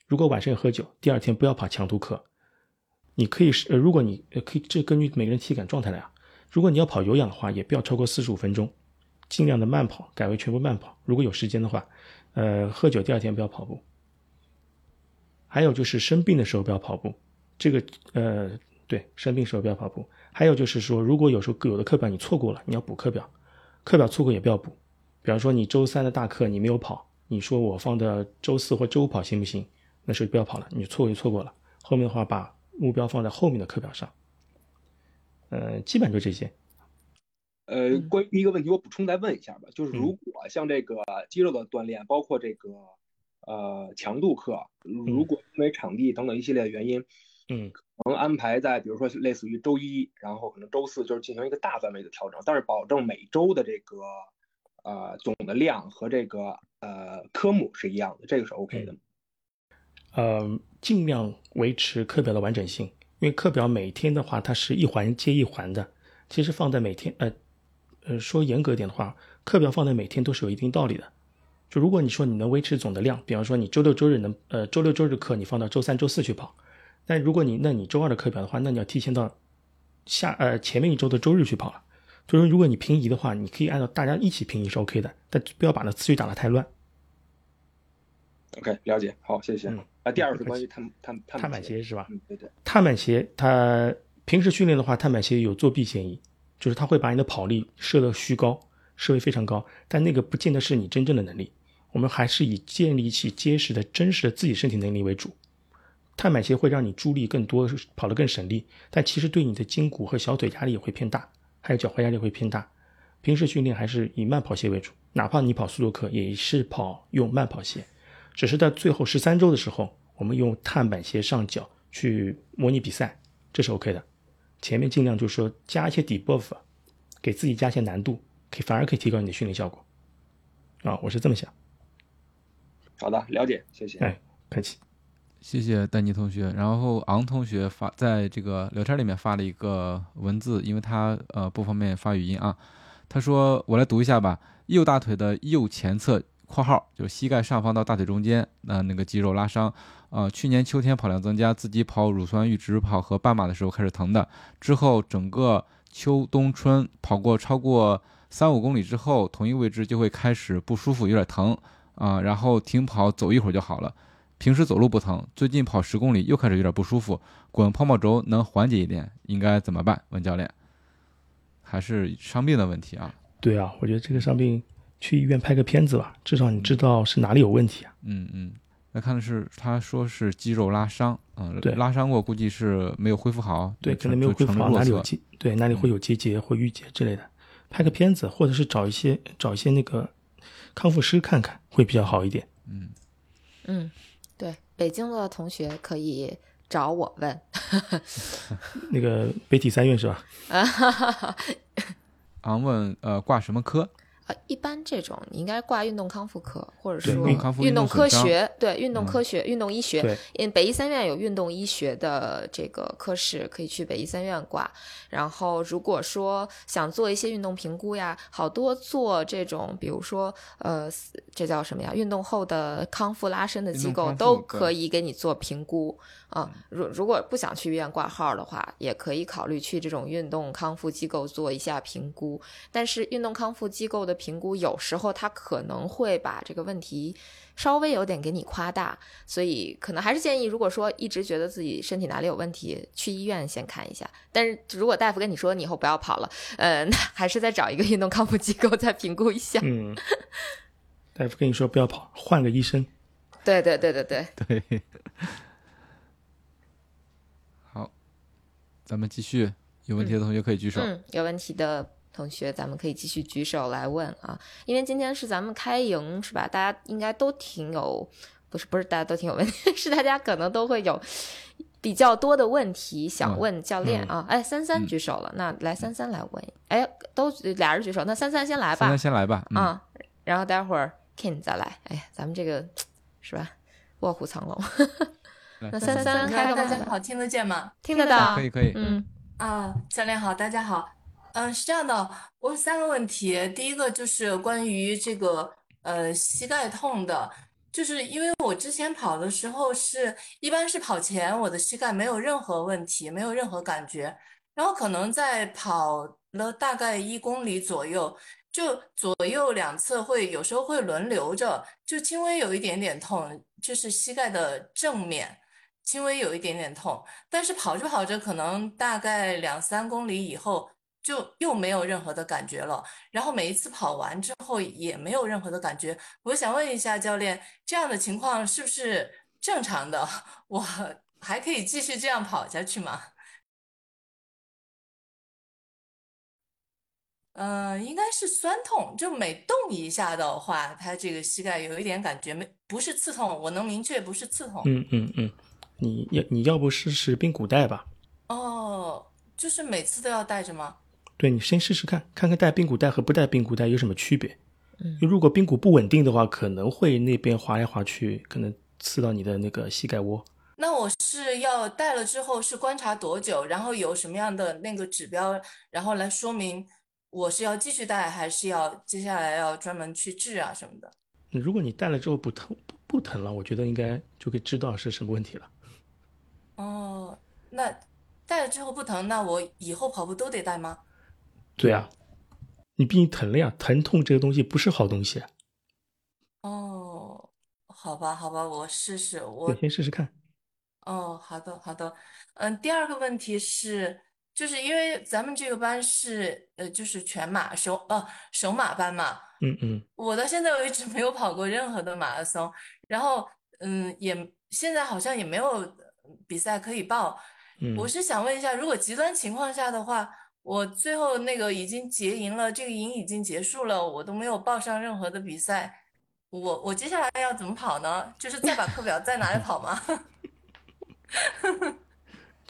[SPEAKER 3] 如果晚上有喝酒，第二天不要跑强度课。你可以是呃，如果你呃可以这根据每个人体感状态来啊。如果你要跑有氧的话，也不要超过四十五分钟，尽量的慢跑，改为全部慢跑。如果有时间的话。呃，喝酒第二天不要跑步。还有就是生病的时候不要跑步，这个呃，对，生病时候不要跑步。还有就是说，如果有时候有的课表你错过了，你要补课表，课表错过也不要补。比方说你周三的大课你没有跑，你说我放的周四或周五跑行不行？那时候不要跑了，你错过就错过了。后面的话把目标放在后面的课表上。呃，基本就这些。
[SPEAKER 6] 呃，关于一个问题，我补充再问一下吧，就是如果像这个肌肉的锻炼，包括这个呃强度课，如果因为场地等等一系列的原因，
[SPEAKER 3] 嗯，
[SPEAKER 6] 能安排在比如说类似于周一，然后可能周四就是进行一个大范围的调整，但是保证每周的这个呃总的量和这个呃科目是一样的，这个是 OK 的。
[SPEAKER 3] 呃，尽量维持课表的完整性，因为课表每天的话，它是一环接一环的，其实放在每天呃。呃，说严格点的话，课表放在每天都是有一定道理的。就如果你说你能维持总的量，比方说你周六周日能，呃，周六周日课你放到周三周四去跑，但如果你那你周二的课表的话，那你要提前到下呃前面一周的周日去跑了。就是如果你平移的话，你可以按照大家一起平移是 OK 的，但不要把那次序打得太乱。
[SPEAKER 6] OK，了解，好，谢谢。啊，第二个是关于碳碳
[SPEAKER 3] 碳板鞋是吧？
[SPEAKER 6] 嗯，对对。
[SPEAKER 3] 碳板鞋它平时训练的话，碳板鞋有作弊嫌疑。就是他会把你的跑力设得虚高，设为非常高，但那个不见得是你真正的能力。我们还是以建立起结实的真实的自己身体能力为主。碳板鞋会让你助力更多，跑得更省力，但其实对你的筋骨和小腿压力也会偏大，还有脚踝压力会偏大。平时训练还是以慢跑鞋为主，哪怕你跑速度课也是跑用慢跑鞋，只是在最后十三周的时候，我们用碳板鞋上脚去模拟比赛，这是 OK 的。前面尽量就是说加一些 debuff，给自己加一些难度，可以反而可以提高你的训练效果。啊，我是这么想。
[SPEAKER 6] 好的，了解，谢谢。
[SPEAKER 3] 哎，客气。
[SPEAKER 1] 谢谢丹尼同学。然后昂同学发在这个聊天里面发了一个文字，因为他呃不方便发语音啊。他说：“我来读一下吧。右大腿的右前侧（括号就是膝盖上方到大腿中间）那那个肌肉拉伤。”啊，去年秋天跑量增加，自己跑乳酸阈值跑和半马的时候开始疼的，之后整个秋冬春跑过超过三五公里之后，同一位置就会开始不舒服，有点疼啊，然后停跑走一会儿就好了。平时走路不疼，最近跑十公里又开始有点不舒服，滚泡沫轴能缓解一点，应该怎么办？问教练，还是伤病的问题啊？
[SPEAKER 3] 对啊，我觉得这个伤病去医院拍个片子吧，至少你知道是哪里有问题啊。
[SPEAKER 1] 嗯嗯。那看的是，他说是肌肉拉伤，嗯，
[SPEAKER 3] 对，
[SPEAKER 1] 拉伤过，估计是没有恢复好，
[SPEAKER 3] 对，可能没有恢复好，哪里有结，对，哪里会有结节或淤结之类的，拍个片子，或者是找一些找一些那个康复师看看，会比较好一点。
[SPEAKER 1] 嗯
[SPEAKER 2] 嗯，对，北京的同学可以找我问，*laughs*
[SPEAKER 3] 那个北体三院是吧？
[SPEAKER 2] 啊哈哈，
[SPEAKER 1] 昂问，呃，挂什么科？
[SPEAKER 2] 一般这种你应该挂运动康复科，或者说
[SPEAKER 1] 运
[SPEAKER 2] 动科学，对运动科学、运动医学。
[SPEAKER 3] 嗯，
[SPEAKER 2] 北医三院有运动医学的这个科室，可以去北医三院挂。然后如果说想做一些运动评估呀，好多做这种，比如说呃，这叫什么呀？运动后的康复拉伸的机构都可以给你做评估。啊，如如果不想去医院挂号的话，也可以考虑去这种运动康复机构做一下评估。但是运动康复机构的评估有时候他可能会把这个问题稍微有点给你夸大，所以可能还是建议，如果说一直觉得自己身体哪里有问题，去医院先看一下。但是如果大夫跟你说你以后不要跑了，呃，*laughs* 那还是再找一个运动康复机构再评估一下。
[SPEAKER 3] 嗯，*laughs* 大夫跟你说不要跑，换个医生。
[SPEAKER 2] 对对对对对
[SPEAKER 1] 对。*laughs* 咱们继续，有问题的同学可以举手。
[SPEAKER 2] 嗯，有问题的同学，咱们可以继续举手来问啊。因为今天是咱们开营，是吧？大家应该都挺有，不是不是，大家都挺有问题，*laughs* 是大家可能都会有比较多的问题想问教练啊。哎，三三举手了，那来三三来问。哎，都俩人举手，那三三先来吧。三
[SPEAKER 1] 三先来吧。
[SPEAKER 2] 啊，然后待会儿 kin 再来。哎，咱们这个是吧？卧虎藏龙。三三开个
[SPEAKER 7] 大家好，听得见吗？
[SPEAKER 2] 听得到，
[SPEAKER 1] 可以可以，
[SPEAKER 2] 嗯
[SPEAKER 7] 啊，教练好，大家好。嗯、是这样的，我有三个问题。第一个就是关于这个呃膝盖痛的，就是因为我之前跑的时候是一般是跑前我的膝盖没有任何问题，没有任何感觉，然后可能在跑了大概一公里左右，就左右两侧会有时候会轮流着，就轻微有一点点痛，就是膝盖的正面。轻微有一点点痛，但是跑着跑着，可能大概两三公里以后，就又没有任何的感觉了。然后每一次跑完之后也没有任何的感觉。我想问一下教练，这样的情况是不是正常的？*laughs* 我还可以继续这样跑下去吗？嗯、应该是酸痛，就每动一下的话，它这个膝盖有一点感觉，没不是刺痛，我能明确不是刺痛。
[SPEAKER 3] 嗯嗯嗯，你要你要不试试髌骨带吧？
[SPEAKER 7] 哦，就是每次都要带着吗？
[SPEAKER 3] 对你先试试看，看看带髌骨带和不带髌骨带有什么区别。
[SPEAKER 2] 嗯
[SPEAKER 3] 如果髌骨不稳定的话，可能会那边滑来滑去，可能刺到你的那个膝盖窝。
[SPEAKER 7] 那我是要带了之后是观察多久，然后有什么样的那个指标，然后来说明我是要继续带，还是要接下来要专门去治啊什么的？
[SPEAKER 3] 如果你带了之后不疼不不疼了，我觉得应该就可以知道是什么问题了。
[SPEAKER 7] 哦，那戴了之后不疼，那我以后跑步都得戴吗？
[SPEAKER 3] 对啊，你毕竟疼了呀，疼痛这个东西不是好东西啊。
[SPEAKER 7] 哦，好吧，好吧，我试试，我，
[SPEAKER 3] 先试试看。
[SPEAKER 7] 哦，好的，好的。嗯，第二个问题是，就是因为咱们这个班是呃，就是全马首呃首马班嘛，
[SPEAKER 3] 嗯嗯
[SPEAKER 7] 我到现在为止没有跑过任何的马拉松，然后嗯，也现在好像也没有比赛可以报。
[SPEAKER 3] 嗯，
[SPEAKER 7] 我是想问一下，如果极端情况下的话，我最后那个已经结营了，这个营已经结束了，我都没有报上任何的比赛，我我接下来要怎么跑呢？就是再把课表再拿来跑吗？*laughs*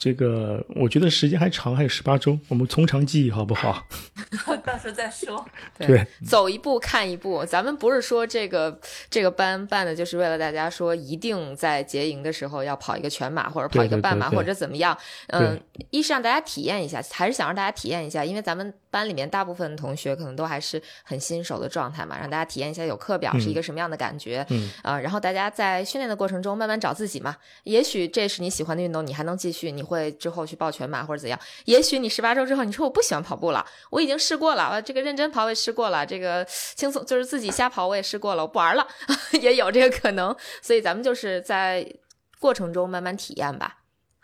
[SPEAKER 3] 这个我觉得时间还长，还有十八周，我们从长计议好不好？*laughs*
[SPEAKER 7] 到时候再说。*laughs*
[SPEAKER 3] 对，
[SPEAKER 2] 走一步看一步。咱们不是说这个这个班办的就是为了大家说一定在结营的时候要跑一个全马或者跑一个
[SPEAKER 3] 对对对对
[SPEAKER 2] 半马或者怎么样。嗯，一是让大家体验一下，还是想让大家体验一下，因为咱们班里面大部分同学可能都还是很新手的状态嘛，让大家体验一下有课表是一个什么样的感觉。
[SPEAKER 3] 嗯
[SPEAKER 2] 啊、然后大家在训练的过程中慢慢找自己嘛。也许这是你喜欢的运动，你还能继续，你会之后去报全马或者怎样。也许你十八周之后，你说我不喜欢跑步了，我已经试过了，啊，这个认真跑我也试过了，这个轻松就是自己瞎跑我也试过了，我不玩了，*laughs* 也有这个可能。所以咱们就是在过程中慢慢体验吧，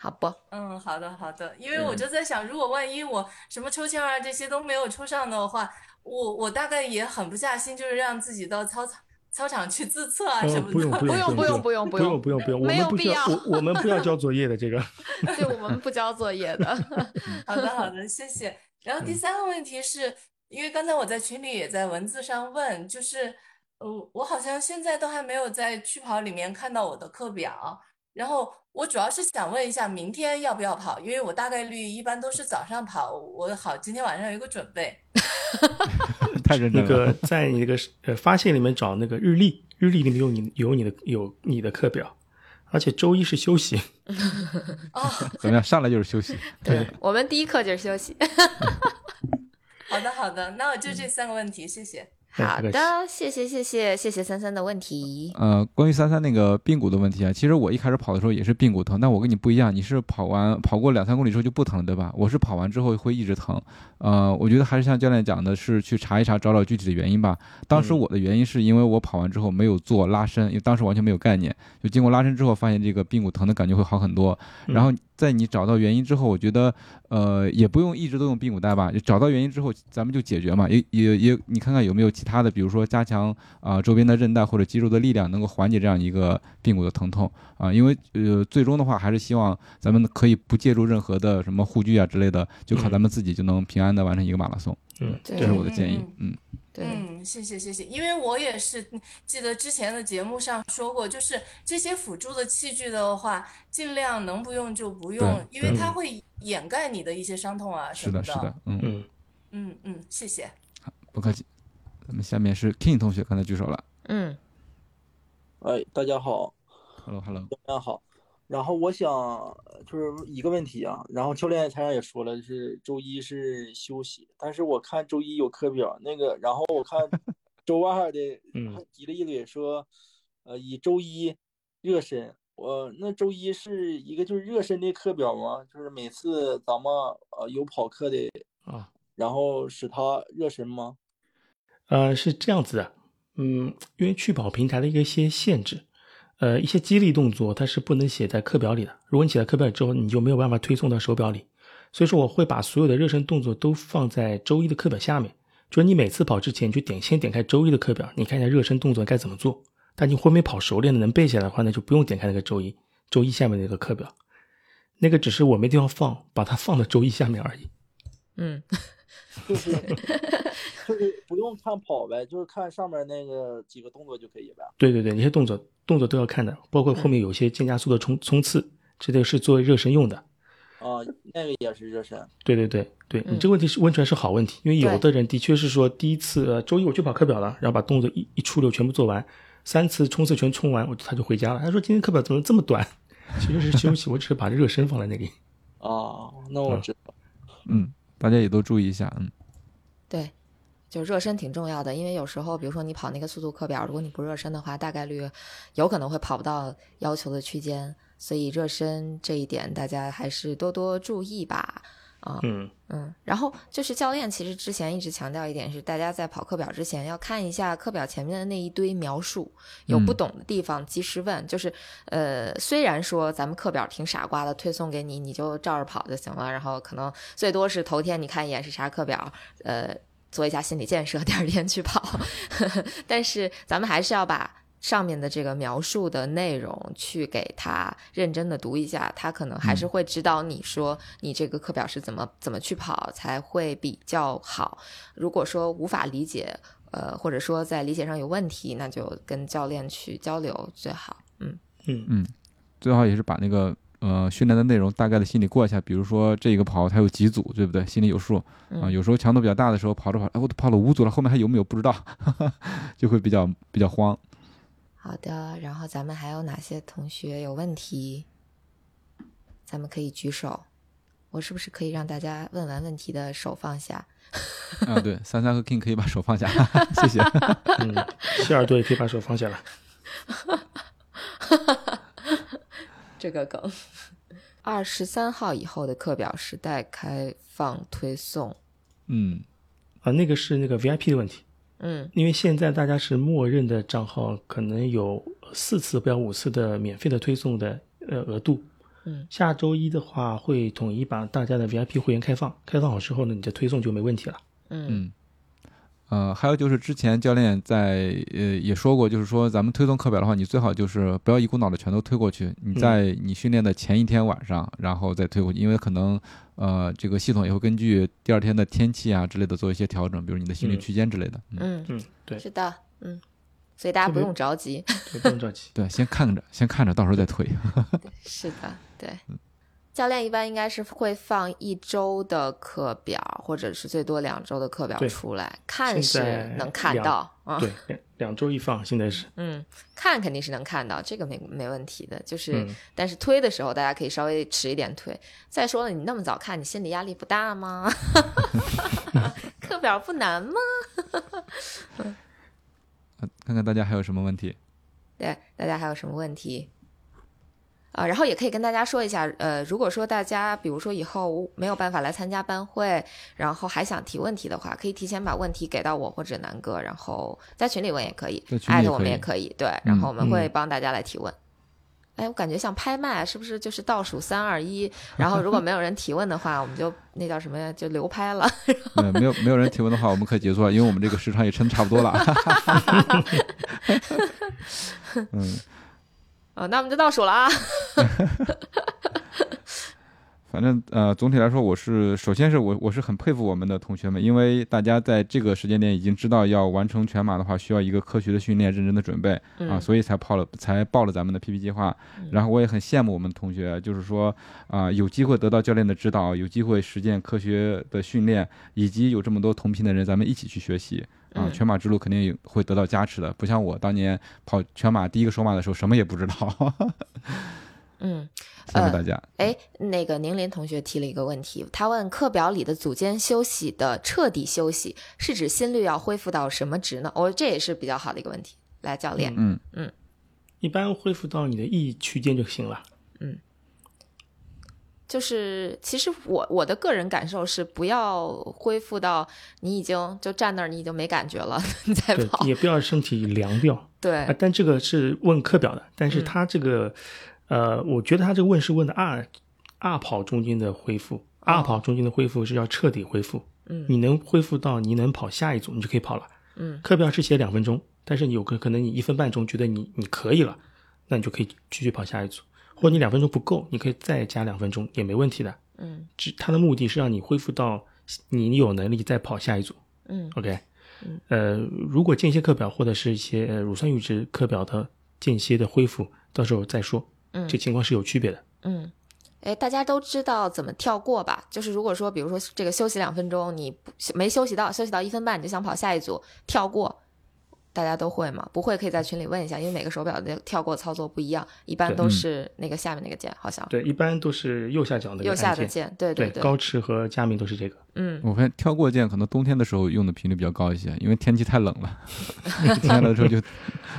[SPEAKER 2] 好不？
[SPEAKER 7] 嗯，好的好的，因为我就在想，如果万一我什么抽签啊这些都没有抽上的话，我我大概也狠不下心，就是让自己到操场操场去自测啊什
[SPEAKER 3] 呃，
[SPEAKER 7] 么
[SPEAKER 3] 不用
[SPEAKER 7] 的。
[SPEAKER 3] 不用
[SPEAKER 2] 不用不用
[SPEAKER 3] 不
[SPEAKER 2] 不用
[SPEAKER 3] 不用不用，
[SPEAKER 2] 没有必要
[SPEAKER 3] 我我们不要交作业的这个。*laughs*
[SPEAKER 2] 对我们不交作业的。*laughs*
[SPEAKER 7] 好的，好的，谢谢。然后第三个问题是，因为刚才我在群里也在文字上问，就是，呃，我好像现在都还没有在趣跑里面看到我的课表，然后我主要是想问一下，明天要不要跑？因为我大概率一般都是早上跑，我好今天晚上有一个准备。*laughs*
[SPEAKER 1] 太认真
[SPEAKER 3] 那。个在你那个呃发现里面找那个日历，日历里面有你有你的有你的课表，而且周一是休息。*laughs*
[SPEAKER 7] 哦，
[SPEAKER 1] 怎么样？上来就是休息。*laughs*
[SPEAKER 3] 对，
[SPEAKER 2] 我们第一课就是休息。
[SPEAKER 7] 好的，好的，那我就这三个问题，谢谢。
[SPEAKER 2] 好的，谢谢谢谢谢谢三三的问题。
[SPEAKER 1] 呃，关于三三那个髌骨的问题啊，其实我一开始跑的时候也是髌骨疼，但我跟你不一样，你是跑完跑过两三公里之后就不疼了，对吧？我是跑完之后会一直疼。呃，我觉得还是像教练讲的，是去查一查，找找具体的原因吧。当时
[SPEAKER 3] 嗯
[SPEAKER 1] 我的原因是因为我跑完之后没有做拉伸，因为当时完全没有概念，就经过拉伸之后，发现这个髌骨疼的感觉会好很多。然后在你找到原因之后，我觉得呃也不用一直都用髌骨带吧，就找到原因之后咱们就解决嘛。也也也，你看看有没有其他的，比如说加强啊、周边的韧带或者肌肉的力量，能够缓解这样一个髌骨的疼痛啊、因为呃最终的话还是希望咱们可以不借助任何的什么护具啊之类的，就靠咱们自己就能平安的完成一个马拉松。
[SPEAKER 3] 嗯，
[SPEAKER 1] 这是我的建议。嗯，
[SPEAKER 2] 对，
[SPEAKER 7] 嗯，谢谢谢谢，因为我也是记得之前的节目上说过，就是这些辅助的器具的话，尽量能不用就不用，因为它会掩盖你的一些伤痛啊什么
[SPEAKER 1] 是的，是的，嗯，
[SPEAKER 3] 嗯，
[SPEAKER 7] 嗯嗯，谢谢。
[SPEAKER 1] 不客气。咱们下面是 King 同学，刚才举手了。
[SPEAKER 2] 嗯，
[SPEAKER 8] 哎，大家好
[SPEAKER 1] ，Hello Hello，
[SPEAKER 8] 大家好。然后我想就是一个问题啊，然后教练台上也说了，是周一是休息，但是我看周一有课表，那个，然后我看 *laughs* 周二的还提了一嘴说，呃，以周一热身，我那周一是一个就是热身的课表吗？就是每次咱们呃有跑课的
[SPEAKER 3] 啊，
[SPEAKER 8] 然后使他热身吗？
[SPEAKER 3] 呃，是这样子的，嗯，因为去跑平台的一些限制。呃，一些激励动作它是不能写在课表里的。如果你写在课表之后，你就没有办法推送到手表里。所以说，我会把所有的热身动作都放在周一的课表下面。就是你每次跑之前，你就点先点开周一的课表，你看一下热身动作该怎么做。但你后面跑熟练的能背下来的话，那就不用点开那个周一。周一下面那个课表，那个只是我没地方放，把它放到周一下面而已。
[SPEAKER 2] 嗯。*laughs*
[SPEAKER 8] 就是 *laughs* 就是不用看跑呗，就是看上面那个几个动作就可以呗。
[SPEAKER 3] 对对对，那些动作动作都要看的，包括后面有些渐加速的冲冲刺，这个是做热身用的。
[SPEAKER 8] 啊，那个也是热身。
[SPEAKER 3] 对对对对，你这个问题是问出来是好问题，因为有的人的确是说第一次周一我去跑课表了，然后把动作一一出溜全部做完，三次冲刺全冲完，我他就回家了。他说今天课表怎么这么短？*laughs* 其实是休息，我只是把热身放在那里。
[SPEAKER 8] 哦，那我知道。
[SPEAKER 1] 嗯。大家也都注意一下，嗯，
[SPEAKER 2] 对，就热身挺重要的，因为有时候，比如说你跑那个速度课表，如果你不热身的话，大概率有可能会跑不到要求的区间，所以热身这一点大家还是多多注意吧。啊，
[SPEAKER 3] 嗯
[SPEAKER 2] 嗯，然后就是教练，其实之前一直强调一点是，大家在跑课表之前要看一下课表前面的那一堆描述，有不懂的地方及时问。就是，呃，虽然说咱们课表挺傻瓜的，推送给你，你就照着跑就行了，然后可能最多是头天你看一眼是啥课表，呃，做一下心理建设，*laughs* 第二天去跑。*laughs* 但是咱们还是要把。上面的这个描述的内容，去给他认真的读一下，他可能还是会指导你说你这个课表是怎么怎么去跑才会比较好。如果说无法理解，呃，或者说在理解上有问题，那就跟教练去交流最好。
[SPEAKER 3] 嗯嗯
[SPEAKER 1] 嗯，最好也是把那个呃训练的内容大概的心里过一下。比如说这个跑它有几组，对不对？心里有数啊。有时候强度比较大的时候，跑着跑，哎，我都跑了五组了，后面还有没有不知道，*laughs* 就会比较比较慌。
[SPEAKER 2] 好的，然后咱们还有哪些同学有问题？咱们可以举手。我是不是可以让大家问完问题的手放下？
[SPEAKER 1] 啊，对，*laughs* 三三和 King 可以把手放下，*laughs* 谢谢。*laughs*
[SPEAKER 3] 嗯，希尔顿也可以把手放下了。
[SPEAKER 2] 这个梗。二十三号以后的课表是待开放推送。
[SPEAKER 1] 嗯，
[SPEAKER 3] 啊，那个是那个 VIP 的问题。
[SPEAKER 2] 嗯，
[SPEAKER 3] 因为现在大家是默认的账号，可能有四次不要五次的免费的推送的呃额度。
[SPEAKER 2] 嗯，
[SPEAKER 3] 下周一的话会统一把大家的 VIP 会员开放，开放好之后呢，你的推送就没问题了。
[SPEAKER 2] 嗯。
[SPEAKER 1] 呃，还有就是之前教练在呃也说过，就是说咱们推送课表的话，你最好就是不要一股脑的全都推过去，你在你训练的前一天晚上，然后再推过去，因为可能呃这个系统也会根据第二天的天气啊之类的做一些调整，比如你的心率区间之类的。
[SPEAKER 2] 嗯
[SPEAKER 3] 嗯，对，
[SPEAKER 2] 是的，嗯，所以大家不用着急，
[SPEAKER 3] 不用着急，
[SPEAKER 1] 对，先看着，先看着，到时候再推。*laughs*
[SPEAKER 2] 是的，对。教练一般应该是会放一周的课表，或者是最多两周的课表出来，看是能看到啊。
[SPEAKER 3] 对，两周一放，现在是。
[SPEAKER 2] 嗯，看肯定是能看到，这个没没问题的。就是，但是推的时候，大家可以稍微迟一点推。再说了，你那么早看，你心理压力不大吗？*laughs* 课表不难吗？*laughs*
[SPEAKER 1] 看看大家还有什么问题？
[SPEAKER 2] 对，大家还有什么问题？啊，然后也可以跟大家说一下，呃，如果说大家比如说以后没有办法来参加班会，然后还想提问题的话，可以提前把问题给到我或者南哥，然后在群里问也可以，艾特我们也可以，对，然后我们会帮大家来提问。哎，我感觉像拍卖，是不是就是倒数三二一，然后如果没有人提问的话，我们就那叫什么呀，就流拍了。*laughs*
[SPEAKER 1] 嗯，没有没有人提问的话，我们可以结束了，因为我们这个时长也撑差不多了。*laughs* *laughs* 嗯。
[SPEAKER 2] 啊，那我们就倒数了啊！*laughs*
[SPEAKER 1] 反正呃，总体来说，我是首先是我我是很佩服我们的同学们，因为大家在这个时间点已经知道要完成全马的话，需要一个科学的训练、认真的准备啊，
[SPEAKER 2] 嗯
[SPEAKER 1] 所以才报了才报了咱们的 PP 计划。然后我也很羡慕我们同学，就是说啊、有机会得到教练的指导，有机会实践科学的训练，以及有这么多同频的人，咱们一起去学习。啊，
[SPEAKER 2] 嗯
[SPEAKER 1] 全马之路肯定有会得到加持的，不像我当年跑全马第一个首马的时候，什么也不知道。*laughs*
[SPEAKER 2] 嗯，*laughs*
[SPEAKER 1] 谢谢大家。
[SPEAKER 2] 哎，那个宁林同学提了一个问题，他问课表里的组间休息的彻底休息是指心率要恢复到什么值呢？我、这也是比较好的一个问题。来，教练，
[SPEAKER 1] 嗯
[SPEAKER 3] 一般恢复到你的 E 区间就行了。
[SPEAKER 2] 就是其实我我的个人感受是，不要恢复到你已经就站那儿，你已经没感觉了，*laughs* 你再跑，。
[SPEAKER 3] 也不要身体凉掉。
[SPEAKER 2] 对
[SPEAKER 3] 啊，但这个是问课表的，但是
[SPEAKER 2] 嗯
[SPEAKER 3] 他这个，呃，我觉得他这个问是问的二二跑中间的恢复，二跑中间的恢复是要彻底恢复。
[SPEAKER 2] 哦嗯
[SPEAKER 3] 你能恢复到你能跑下一组，你就可以跑了。
[SPEAKER 2] 嗯
[SPEAKER 3] 课表是写两分钟，但是你有个可能你一分半钟觉得你你可以了，那你就可以继续跑下一组，或者你两分钟不够，你可以再加两分钟也没问题的。
[SPEAKER 2] 嗯
[SPEAKER 3] 只它的目的是让你恢复到你有能力再跑下一组。
[SPEAKER 2] 嗯
[SPEAKER 3] OK，呃，如果间歇课表或者是一些呃乳酸阈值课表的间歇的恢复，到时候再说。
[SPEAKER 2] 嗯
[SPEAKER 3] 这情况是有区别的。
[SPEAKER 2] 嗯，哎，大家都知道怎么跳过吧？就是如果说，比如说这个休息两分钟，你不没休息到，休息到一分半，你就想跑下一组，跳过，大家都会吗？不会可以在群里问一下，因为每个手表的跳过操作不一样，一般都
[SPEAKER 1] 嗯
[SPEAKER 2] 是那个下面那个键，好像
[SPEAKER 3] 对，一般都是右下角那个
[SPEAKER 2] 右下。的键，对
[SPEAKER 3] 对，
[SPEAKER 2] 对，
[SPEAKER 3] 高驰和佳明都是这个。
[SPEAKER 2] 嗯
[SPEAKER 1] 我发现跳过键可能冬天的时候用的频率比较高一些，因为天气太冷了，*laughs* 天冷的时候就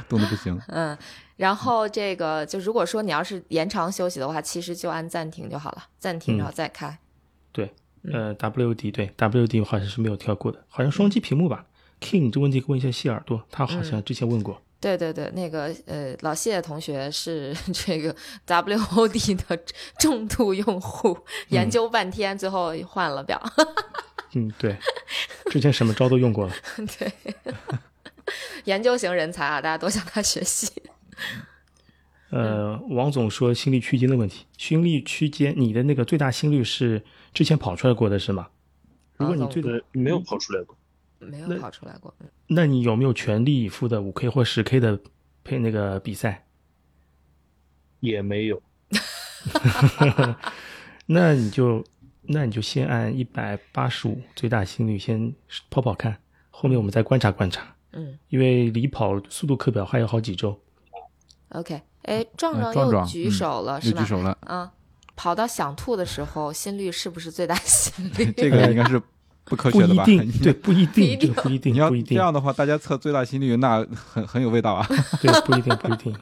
[SPEAKER 1] 冻得不行。
[SPEAKER 2] 嗯。然后这个就如果说你要是延长休息的话，其实就按暂停就好了，暂停
[SPEAKER 3] 嗯
[SPEAKER 2] 然后再开。
[SPEAKER 3] 对，呃，WD 对 WD 好像是没有跳过的，好像双击屏幕吧。King 这问题问一下谢耳朵，他好像之前问过。
[SPEAKER 2] 对对对，那个呃，老谢同学是 *laughs* 这个 WOD 的重度用户，研究半天，最后换了表。
[SPEAKER 3] 嗯，对，之前什么招都用过了。*laughs*
[SPEAKER 2] 对，*laughs* 研究型人才啊，大家都向他学习。
[SPEAKER 3] 呃，
[SPEAKER 2] 嗯
[SPEAKER 3] 王总说心率区间的问题，心率区间，你的那个最大心率是之前跑出来过的是吗？如果你最大，
[SPEAKER 8] 没有跑出来过。
[SPEAKER 2] 没有跑出来过。嗯
[SPEAKER 3] 那你有没有全力以赴的五 K 或十 K 的配那个比赛？
[SPEAKER 8] 也没有 *laughs* *laughs*
[SPEAKER 3] 那你就那你就先按一百八十五最大心率先跑跑看，后面我们再观察观察，
[SPEAKER 2] 嗯
[SPEAKER 3] 因为离跑速度课表还有好几周。
[SPEAKER 2] ，OK，哎，壮
[SPEAKER 1] 哎
[SPEAKER 2] 壮又举手了，是吧？
[SPEAKER 1] 举手了，
[SPEAKER 2] 啊，跑到想吐的时候，心率是不是最大心率？*laughs*
[SPEAKER 1] 这个应该是不科学的吧？
[SPEAKER 3] 一定，*laughs* 对，不一定，这个不一定，
[SPEAKER 1] 你要
[SPEAKER 3] 不一定，
[SPEAKER 1] 这样的话，大家测最大心率，那很很有味道啊。*laughs*
[SPEAKER 3] 对，不一定，不一定。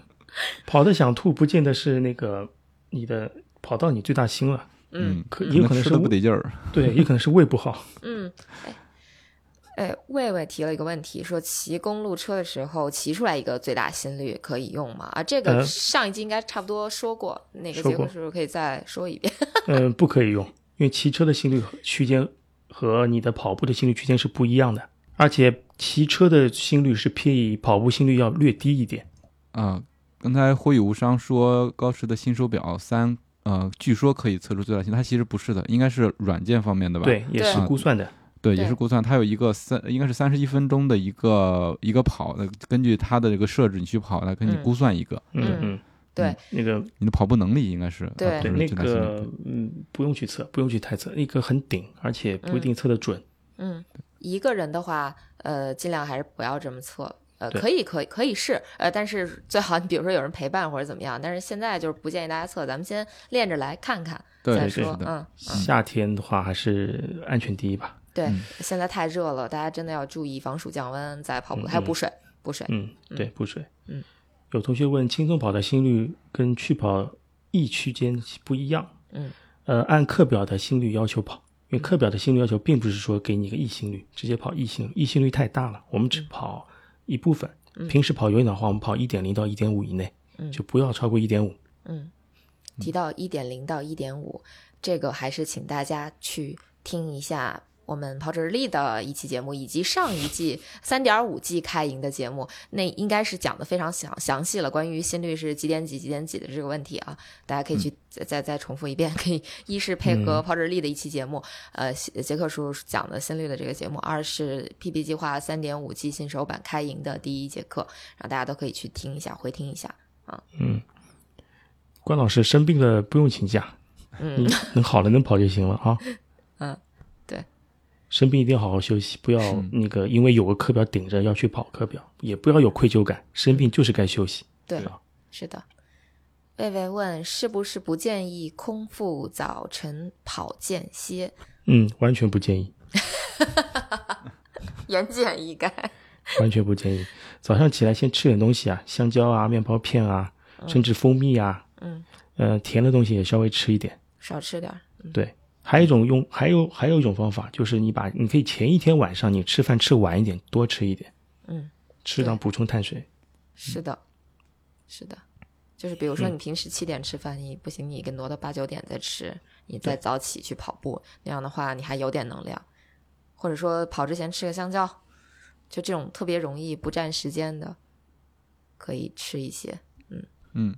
[SPEAKER 3] 跑的想吐，不见得是那个你的跑到你最大心了，
[SPEAKER 2] 嗯
[SPEAKER 3] 可也有可能
[SPEAKER 1] 吃
[SPEAKER 3] 是
[SPEAKER 1] 的不得劲儿。*laughs*
[SPEAKER 3] 对，也可能是胃不好。
[SPEAKER 2] 嗯，哎。哎，魏魏提了一个问题，说骑公路车的时候骑出来一个最大心率可以用吗？啊，这个
[SPEAKER 3] 呃
[SPEAKER 2] 上一季应该差不多说过，哪个节目是不是可以再说一遍？
[SPEAKER 3] 嗯，不可以用，因为骑车的心率区间和你的跑步的心率区间是不一样的，而且骑车的心率是比跑步心率要略低一点。
[SPEAKER 1] 啊，刚才灰宇无伤说高驰的新手表三，呃，据说可以测出最大心率，它其实不是的，应该是软件方面的吧？
[SPEAKER 3] 对，也是估算的。
[SPEAKER 1] 对，
[SPEAKER 2] 对。
[SPEAKER 1] 也是估算，它有一个三，应该是三十一分钟的一个一个跑，那根据它的这个设置，你去跑，它给你
[SPEAKER 2] 嗯。
[SPEAKER 1] 估算一个。
[SPEAKER 3] 嗯
[SPEAKER 2] 嗯
[SPEAKER 3] 嗯，
[SPEAKER 2] 对，
[SPEAKER 3] 那个
[SPEAKER 1] 你的跑步能力，应该是
[SPEAKER 2] 对
[SPEAKER 3] 对那个嗯，不用去测，不用去太测，那个很顶，而且不一定测得准。
[SPEAKER 2] 嗯，一个人的话，呃，尽量还是不要这么测。呃，可以，可以，可以试，呃，但是 *laughs* 最好你比如说有人陪伴或者怎么样，但是现在就是不建议大家测，咱们先练着来看看
[SPEAKER 1] 对
[SPEAKER 2] 再
[SPEAKER 1] 对是，的
[SPEAKER 2] 说嗯，嗯，
[SPEAKER 3] 夏天的话还是安全第一吧。
[SPEAKER 2] 对
[SPEAKER 1] 嗯，
[SPEAKER 2] 现在太热了，大家真的要注意防暑降温，再跑步，
[SPEAKER 3] 嗯
[SPEAKER 2] 还有补水，补水，
[SPEAKER 3] 嗯，对，补水。
[SPEAKER 2] 嗯，
[SPEAKER 3] 有同学问轻松跑的心率跟去跑 E 区间不一样。
[SPEAKER 2] 嗯，
[SPEAKER 3] 呃，按课表的心率要求跑，因为课表的心率要求并不是说给你一个 E 心率，直接跑 E 心率，E 心率太大了，我们只跑一部分。
[SPEAKER 2] 嗯
[SPEAKER 3] 平时跑有氧的话，我们跑一点零到一点五以内，
[SPEAKER 2] 嗯
[SPEAKER 3] 就不要超过一点五。
[SPEAKER 2] 嗯，提到一点零到一点五，这个还是请大家去听一下我们跑者日历的一期节目，以及上一季三点五季开营的节目，那应该是讲的非常详详细了，关于心率是几点几几点几的这个问题啊，大家可以去再再再重复一遍。可以，一是配合跑者日历的一期节目，呃，杰克叔讲的心率的这个节目；二是 PP 计划三点五季新手版开营的第一节课，然后大家都可以去听一下，回听一下啊。
[SPEAKER 3] 嗯，关老师生病了不用请假，
[SPEAKER 2] 嗯，
[SPEAKER 3] 能好了能跑就行了啊。生病一定要好好休息，不要那个因为有个课表顶着要去跑课表，也不要有愧疚感，生病就是该休息。
[SPEAKER 2] 对，是的。魏魏问是不是不建议空腹早晨跑间歇？
[SPEAKER 3] 嗯，完全不建议。
[SPEAKER 2] 言简意赅。
[SPEAKER 3] 完全不建议。早上起来先吃点东西啊，香蕉啊、面包片啊，甚至蜂蜜啊，
[SPEAKER 2] 嗯，
[SPEAKER 3] 呃，甜的东西也稍微吃一点，
[SPEAKER 2] 少吃点。
[SPEAKER 3] 对，还有一种用，还有还有一种方法，就是你把你可以前一天晚上你吃饭吃晚一点，多吃一点，
[SPEAKER 2] 嗯，
[SPEAKER 3] 适当补充碳水。
[SPEAKER 2] 是的，是的，就是比如说你平时七点吃饭，你不行，你给挪到八九点再吃，你再早起去跑步，那样的话你还有点能量，或者说跑之前吃个香蕉，就这种特别容易不占时间的，可以吃一些，嗯。
[SPEAKER 1] 嗯。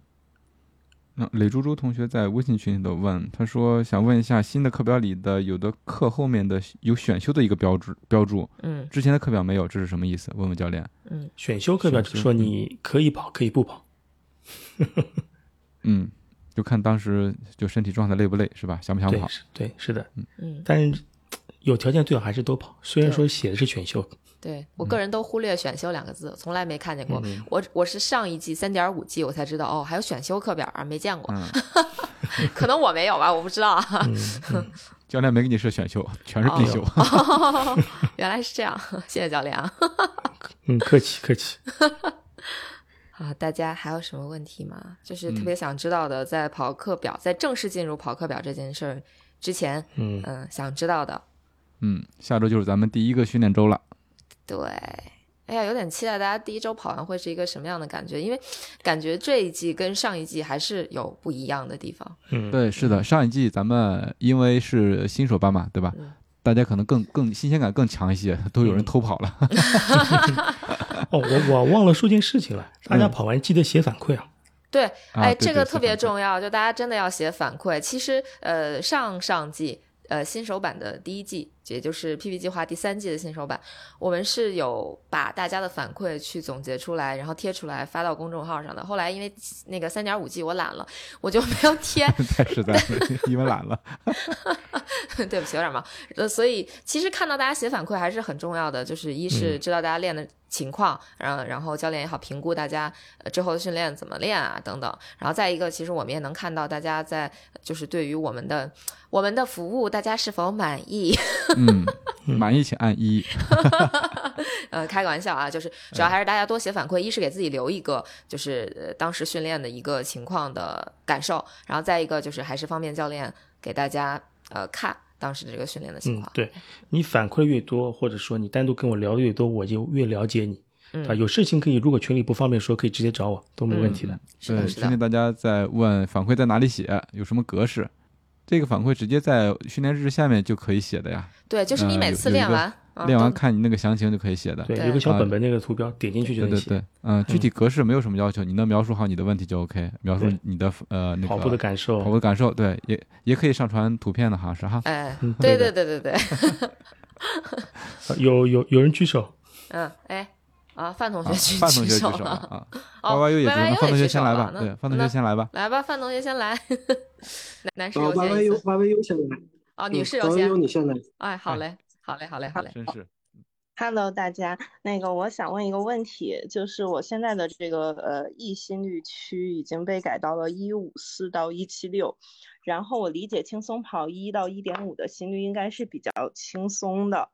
[SPEAKER 1] 那磊猪猪同学在微信群里头问，他说想问一下新的课表里的有的课后面的有选修的一个标志标注，
[SPEAKER 2] 嗯，
[SPEAKER 1] 之前的课表没有，这是什么意思？问问教练。
[SPEAKER 2] 嗯，
[SPEAKER 3] 选修课表就是说你可以跑，可以不跑。*laughs*
[SPEAKER 1] 嗯，就看当时就身体状态累不累是吧？想不想跑？
[SPEAKER 3] 对，是的。
[SPEAKER 1] 嗯
[SPEAKER 2] 嗯，
[SPEAKER 3] 但是有条件最好还是多跑。虽然说写的是选修。
[SPEAKER 2] 对我个人都忽略“选修”两个字，从来没看见过。
[SPEAKER 3] 嗯
[SPEAKER 2] 我我是上一季三点五季我才知道哦，还有选修课表啊，没见过。*laughs* 可能我没有吧，我不知道啊。
[SPEAKER 3] 嗯
[SPEAKER 1] 教练没给你设选修，全是必修。
[SPEAKER 2] 哦、*laughs* 原来是这样，谢谢教练啊。*laughs*
[SPEAKER 3] 嗯，客气客气。
[SPEAKER 2] 啊，大家还有什么问题吗？就是特别想知道的，在跑课表，在正式进入跑课表这件事儿之前，
[SPEAKER 3] 嗯
[SPEAKER 2] 嗯，想知道的。
[SPEAKER 1] 嗯，下周就是咱们第一个训练周了。
[SPEAKER 2] 对，哎呀，有点期待大家第一周跑完会是一个什么样的感觉，因为感觉这一季跟上一季还是有不一样的地方。
[SPEAKER 3] 嗯，
[SPEAKER 1] 对，是的，上一季咱们因为是新手班嘛，对吧？
[SPEAKER 2] 嗯、
[SPEAKER 1] 大家可能更更新鲜感更强一些，都有人偷跑了。*laughs*
[SPEAKER 3] 哦，我我忘了说件事情了，大家跑完记得写反馈啊。
[SPEAKER 2] 对，哎，这个特别重要，就大家真的要写反馈。其实，呃，上上季。呃，新手版的第一季，也就是 PP 计划第三季的新手版，我们是有把大家的反馈去总结出来，然后贴出来发到公众号上的。后来因为那个三点五 G 我懒了，我就没有贴，*laughs*
[SPEAKER 1] 太实在了，*laughs* 因为懒了。*laughs*
[SPEAKER 2] 对不起，有点忙。呃，所以其实看到大家写反馈还是很重要的，就是一是知道大家练的情况，然后然后教练也好评估大家呃之后的训练怎么练啊等等。然后再一个，其实我们也能看到大家在就是对于我们的我们的服务，大家是否满意？
[SPEAKER 1] 嗯，满意请按一。*laughs*
[SPEAKER 2] 呃，开个玩笑啊，就是主要还是大家多写反馈，一是给自己留一个就是、呃、当时训练的一个情况的感受，然后再一个就是还是方便教练给大家呃看当时的这个训练的情况。，
[SPEAKER 3] 嗯对你反馈越多，或者说你单独跟我聊的越多，我就越了解你。
[SPEAKER 2] 嗯
[SPEAKER 3] 啊，有事情可以，如果群里不方便说，可以直接找我，都没问题的。
[SPEAKER 1] 对，
[SPEAKER 2] 是的，是
[SPEAKER 1] 听见
[SPEAKER 2] 的，
[SPEAKER 1] 大家在问反馈在哪里写，有什么格式？这个反馈直接在训练日志下面就可以写的呀。
[SPEAKER 2] 对，就是你
[SPEAKER 1] 呃
[SPEAKER 2] 每次练完，啊
[SPEAKER 1] 练完看你那个详情就可以写的。
[SPEAKER 3] 对，有个小
[SPEAKER 1] 啊
[SPEAKER 3] 本本那个图标，点进去就能写。
[SPEAKER 1] 对对对，嗯，具体格式没有什么要求，你能描述好你的问题就 OK，描述你的呃那个
[SPEAKER 3] 跑步的感受
[SPEAKER 1] 跑步的感受，对，也也可以上传图片的，好像是哈。
[SPEAKER 2] 哎
[SPEAKER 3] 嗯，
[SPEAKER 2] 对
[SPEAKER 3] 对
[SPEAKER 2] 对对对 *laughs* *laughs*
[SPEAKER 3] 有有有人举手，
[SPEAKER 2] 嗯，哎，啊，范同
[SPEAKER 1] 啊
[SPEAKER 2] 学举
[SPEAKER 1] 范同学举
[SPEAKER 2] 手
[SPEAKER 1] 手了。
[SPEAKER 2] 了，
[SPEAKER 1] 啊 *laughs*
[SPEAKER 2] 哦
[SPEAKER 1] ，Y Y U 也举手范同学先来吧，
[SPEAKER 2] 了
[SPEAKER 1] 对，范同
[SPEAKER 2] 那
[SPEAKER 1] 学先来吧。
[SPEAKER 2] 来吧，范同学先来，男 *laughs* 男士
[SPEAKER 9] 呃
[SPEAKER 2] 优先一
[SPEAKER 9] ，YYU
[SPEAKER 2] 次
[SPEAKER 9] ，YYU 先来，
[SPEAKER 2] 哦，女
[SPEAKER 9] 嗯
[SPEAKER 2] 士优先。
[SPEAKER 9] 你先来。
[SPEAKER 2] 哎，好嘞，好嘞，好嘞，好嘞，
[SPEAKER 1] 真是
[SPEAKER 10] ，Hello，大家，那个我想问一个问题，就是我现在的这个呃易心率区已经被改到了一五四到一七六，然后我理解轻松跑一到一点五的心率应该是比较轻松的，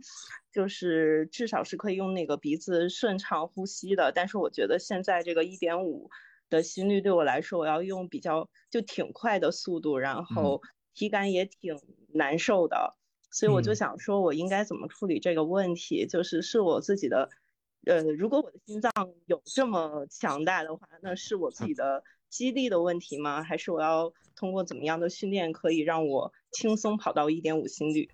[SPEAKER 10] 就是至少是可以用那个鼻子顺畅呼吸的，但是我觉得现在这个一点五的心率对我来说，我要用比较就挺快的速度，然后体感也挺难受的。所以我就
[SPEAKER 3] 嗯
[SPEAKER 10] 想说，我应该怎么处理这个问题？就是是我自己的，呃，如果我的心脏有这么强大的话，那是我自己的肌力的问题吗？还是我要通过怎么样的训练可以让我轻松跑到一点五心率？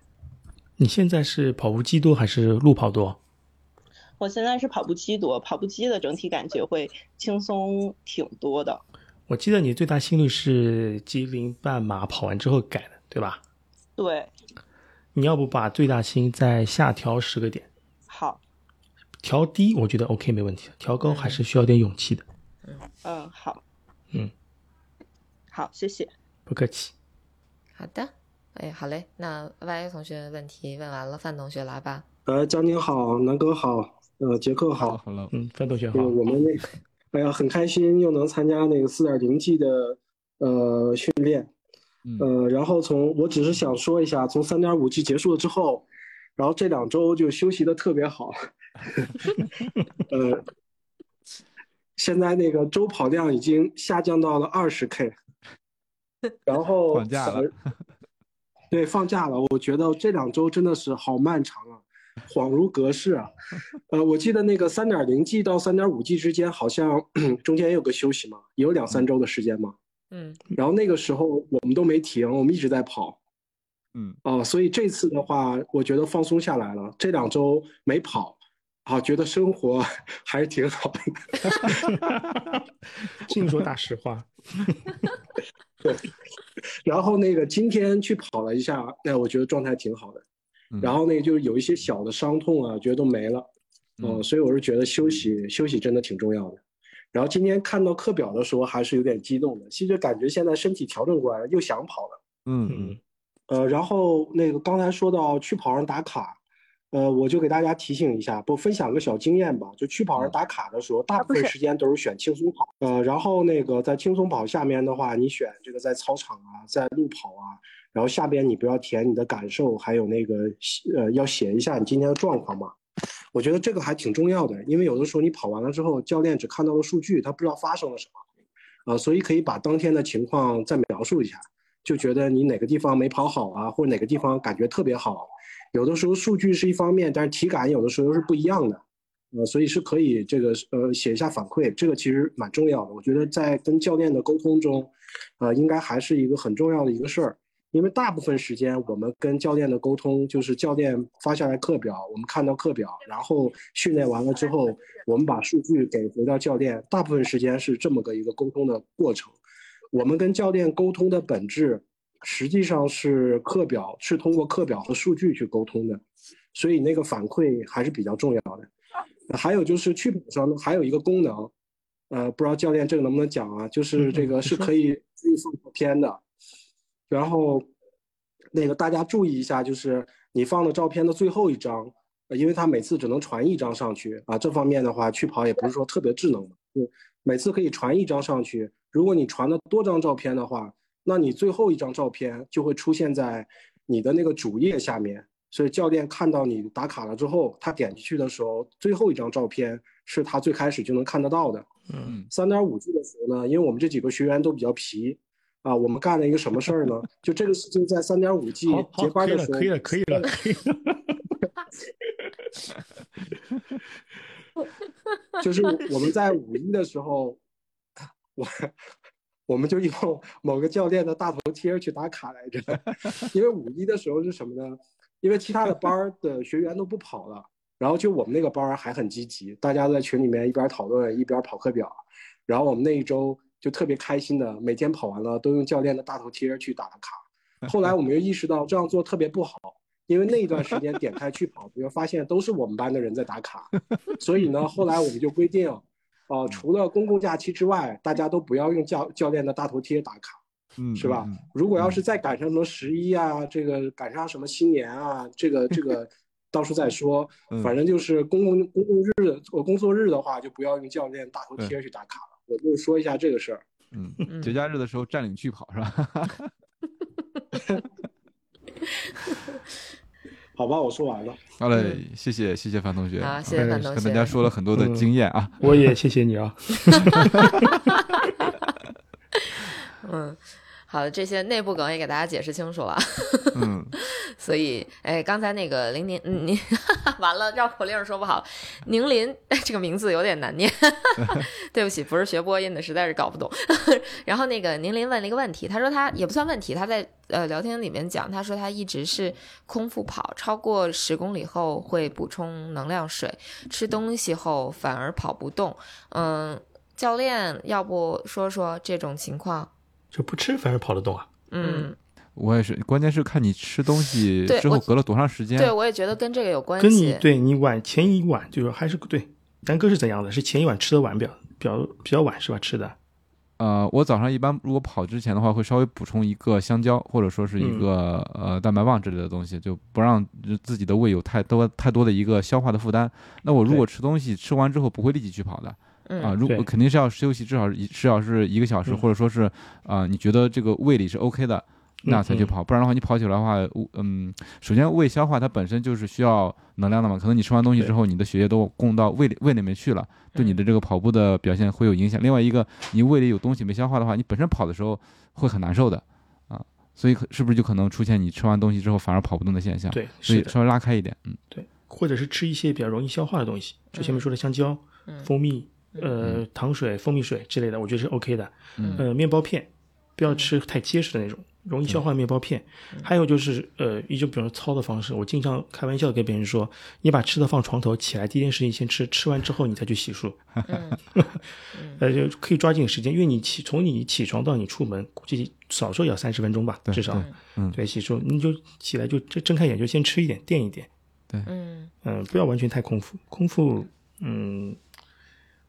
[SPEAKER 3] 你现在是跑步机多还是路跑多？
[SPEAKER 10] 我现在是跑步机多，跑步机的整体感觉会轻松挺多的。
[SPEAKER 3] 我记得你最大心率是吉林半马跑完之后改的，对吧？
[SPEAKER 10] 对。
[SPEAKER 3] 你要不把最大心再下调十个点？
[SPEAKER 10] 好。
[SPEAKER 3] 调低我觉得 OK 没问题，调高还是需要点勇气的。
[SPEAKER 10] 嗯嗯好。
[SPEAKER 3] 嗯。
[SPEAKER 10] 好，谢谢。
[SPEAKER 3] 不客气。
[SPEAKER 2] 好的。哎，好嘞。那 Y 同学问题问完了，范同学来吧。
[SPEAKER 9] 呃，江宁好，南哥好，呃，杰克好。
[SPEAKER 1] 好了。
[SPEAKER 3] 嗯，范同学好。
[SPEAKER 9] 我们那个，哎呀，很开心又能参加那个四点零 G 的呃训练。呃，然后从我只是想说一下，从三点五 G 结束了之后，然后这两周就休息的特别好。*laughs* *laughs* 呃，现在那个周跑量已经下降到了二十 K。*laughs* 然后
[SPEAKER 1] 放假了。*laughs*
[SPEAKER 9] 对，放假了。我觉得这两周真的是好漫长啊，恍如隔世啊。*laughs* 呃，我记得那个三点零 G 到三点五 G 之间好像 *clears throat* 中间也有个休息嘛，也有两三周的时间嘛。
[SPEAKER 2] 嗯，
[SPEAKER 9] 然后那个时候我们都没停，我们一直在跑，
[SPEAKER 1] 嗯，
[SPEAKER 9] 哦，所以这次的话，我觉得放松下来了。这两周没跑，啊，觉得生活 *laughs* 还是挺好的。*laughs*
[SPEAKER 3] 净说大实话。*laughs*
[SPEAKER 9] 对，然后那个今天去跑了一下，哎，我觉得状态挺好的。然后那个就是有一些小的伤痛啊，觉得都没了，嗯，所以我是觉得休息休息真的挺重要的。然后今天看到课表的时候，还是有点激动的。其实感觉现在身体调整过来了，又想跑了。
[SPEAKER 1] 嗯嗯。
[SPEAKER 9] 呃，然后那个刚才说到去跑上打卡，呃，我就给大家提醒一下，不分享个小经验吧。就去跑人打卡的时候，大部分时间都是选轻松跑。呃，然后那个在轻松跑下面的话，你选这个在操场啊，在路跑啊，然后下边你不要填你的感受，还有那个呃要写一下你今天的状况嘛。我觉得这个还挺重要的，因为有的时候你跑完了之后，教练只看到了数据，他不知道发生了什么，呃，所以可以把当天的情况再描述一下，就觉得你哪个地方没跑好啊，或者哪个地方感觉特别好。有的时候数据是一方面，但是体感有的时候是不一样的，呃，所以是可以这个呃写一下反馈，这个其实蛮重要的。我觉得在跟教练的沟通中，呃，应该还是一个很重要的一个事儿。因为大部分时间我们跟教练的沟通，就是教练发下来课表，我们看到课表，然后训练完了之后，我们把数据给回到教练。大部分时间是这么个一个沟通的过程。我们跟教练沟通的本质，实际上是课表，是通过课表和数据去沟通的，所以那个反馈还是比较重要的。还有就是去跑上还有一个功能，呃，不知道教练这个能不能讲啊？就是这个是可以可以放照片的。然后，那个大家注意一下，就是你放的照片的最后一张，因为它每次只能传一张上去啊。这方面的话，去跑也不是说特别智能的，就每次可以传一张上去。如果你传的多张照片的话，那你最后一张照片就会出现在你的那个主页下面。所以教练看到你打卡了之后，他点进去的时候，最后一张照片是他最开始就能看得到的。
[SPEAKER 1] 嗯，
[SPEAKER 9] 三点五 G 的时候呢，因为我们这几个学员都比较皮。啊，我们干了一个什么事儿呢？就这个事情在三点五 G 结班的时候，
[SPEAKER 3] 可以了，可以了，*laughs* 可以了，*laughs* *laughs*
[SPEAKER 9] 就是我们在五一的时候，我我们就用 *laughs* 某个教练的大头贴去打卡来着。*laughs* 因为五一的时候是什么呢？因为其他的班的学员都不跑了，然后就我们那个班还很积极，大家在群里面一边讨论一边跑课表，然后我们那一周。就特别开心的，每天跑完了都用教练的大头贴去打卡。后来我们又意识到这样做特别不好，因为那一段时间点开去跑，你会发现都是我们班的人在打卡。所以呢，后来我们就规定，呃，除了公共假期之外，大家都不要用教教练的大头贴打卡，
[SPEAKER 1] 嗯，
[SPEAKER 9] 是吧？如果要是再赶上什么十一啊，这个赶上什么新年啊，这个这个 *laughs* 到时候再说。反正就是公共公共日呃工作日的话，就不要用教练大头贴去打卡了。我就说一下这个事儿。
[SPEAKER 1] 嗯，节假日的时候占领去跑是吧？
[SPEAKER 9] 好吧，我说完了。
[SPEAKER 1] 好嘞，谢谢谢谢樊同学。
[SPEAKER 2] 好，谢谢范同学。
[SPEAKER 1] 跟大家说了很多的经验啊。
[SPEAKER 3] 我也谢谢你啊。*laughs*
[SPEAKER 2] 嗯，好的，这些内部梗也给大家解释清楚了。
[SPEAKER 1] 嗯，*laughs*
[SPEAKER 2] 所以，哎，刚才那个林林，嗯，你 *laughs* 完了，绕口令说不好。宁林 *laughs* 这个名字有点难念，对不起，不是学播音的，实在是搞不懂。然后那个宁林问了一个问题，他说他也不算问题，他在呃聊天里面讲，他说他一直是空腹跑，超过十公里后会补充能量水，吃东西后反而跑不动。嗯，教练，要不说说这种情况？
[SPEAKER 3] 就不吃反而跑得动啊？
[SPEAKER 2] 嗯，
[SPEAKER 1] 我也是，关键是看你吃东西之后隔了多长时间。
[SPEAKER 2] 对，我也觉得跟这个有关系
[SPEAKER 3] 跟你。对你晚前一晚就是还是对，咱哥是怎样的？是前一晚吃的晚比较比较比较晚是吧？吃的
[SPEAKER 1] 呃，我早上一般如果跑之前的话，会稍微补充一个香蕉，或者说是一个、呃蛋白棒之类的东西，就不让自己的胃有太多太多的一个消化的负担。那我如果吃东西吃完之后不会立即去跑的。
[SPEAKER 2] 嗯。
[SPEAKER 1] 啊，如果肯定是要休息，至少一至少是一个小时，
[SPEAKER 3] 嗯。
[SPEAKER 1] 或者说是啊、你觉得这个胃里是 OK 的，那才去
[SPEAKER 3] 嗯
[SPEAKER 1] 跑。不然的话，你跑起来的话，嗯，首先胃消化它本身就是需要能量的嘛，可能你吃完东西之后，你的血液都供到胃里胃里面去了，对你的这个跑步的表现会有影响。另外一个，你胃里有东西没消化的话，你本身跑的时候会很难受的啊，所以可是不是就可能出现你吃完东西之后反而跑不动的现象？
[SPEAKER 3] 对，
[SPEAKER 1] 所以稍微拉开一点，嗯，对
[SPEAKER 3] 或者是吃一些比较容易消化的东西，就前面说的香蕉、
[SPEAKER 2] 嗯。
[SPEAKER 3] 蜂蜜、呃糖水、蜂蜜水之类的，我觉得是 OK 的。
[SPEAKER 1] 嗯
[SPEAKER 3] 呃，面包片不要吃太结实的那种，容易消化面包片。还有就是呃，一种比如说操的方式，我经常开玩笑跟别人说，你把吃的放床头，起来第一件事情先吃，吃完之后你再去洗漱。*laughs*
[SPEAKER 2] 嗯
[SPEAKER 3] 呃，就可以抓紧时间，因为你起从你起床到你出门，估计少说也要三十分钟吧，
[SPEAKER 1] 对
[SPEAKER 3] 至少。
[SPEAKER 1] 对嗯
[SPEAKER 3] 对，洗漱你就起来就睁睁开眼就先吃一点，垫一点。
[SPEAKER 2] 嗯
[SPEAKER 3] 嗯，不要完全太空腹。空腹，嗯，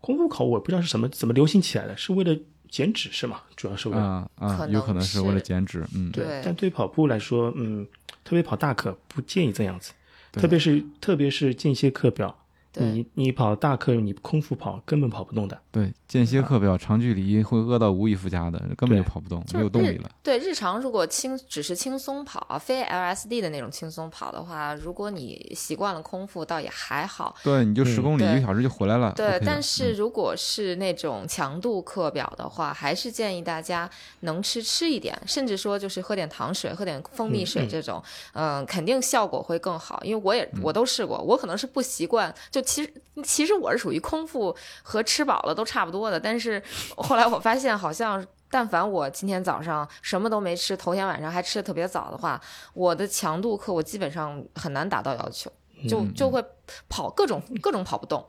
[SPEAKER 3] 空腹考我不知道是什么怎么流行起来的，是为了减脂是吗？主要是为了。
[SPEAKER 1] 啊啊，有可
[SPEAKER 2] 能
[SPEAKER 1] 能是为了减脂，嗯，
[SPEAKER 2] 对
[SPEAKER 3] 但对跑步来说，嗯，特别跑大课不建议这样子，
[SPEAKER 1] 对
[SPEAKER 3] 特别是特别是间歇课表，
[SPEAKER 2] 对
[SPEAKER 3] 你你跑大课你空腹跑根本跑不动的。
[SPEAKER 1] 对，间歇课表长距离会饿到无以复加的，根本就跑不动，没有动力了。
[SPEAKER 2] 对日常如果轻只是轻松跑啊，非 LSD 的那种轻松跑的话，如果你习惯了空腹，倒也还好。
[SPEAKER 1] 对，你就十
[SPEAKER 3] 嗯
[SPEAKER 1] 公里一个小时就回来了。
[SPEAKER 2] 对
[SPEAKER 1] OK
[SPEAKER 2] 但是
[SPEAKER 1] 嗯
[SPEAKER 2] 如果是那种强度课表的话，还是建议大家能吃吃一点，甚至说就是喝点糖水、喝点蜂蜜水这种，嗯、肯定效果会更好。因为我也
[SPEAKER 1] 嗯
[SPEAKER 2] 我都试过，我可能是不习惯，就其实其实我是属于空腹和吃饱了都差不多的，但是后来我发现好像。但凡我今天早上什么都没吃，头天晚上还吃的特别早的话，我的强度课我基本上很难达到要求，就
[SPEAKER 1] 嗯
[SPEAKER 2] 就会跑各种各种跑不动。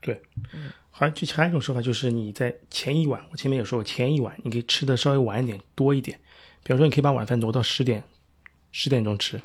[SPEAKER 3] 对，
[SPEAKER 2] 嗯
[SPEAKER 3] 还就还有一种说法就是你在前一晚，我前面也说过，前一晚你可以吃的稍微晚一点，多一点。比方说，你可以把晚饭挪到十点，十点钟吃，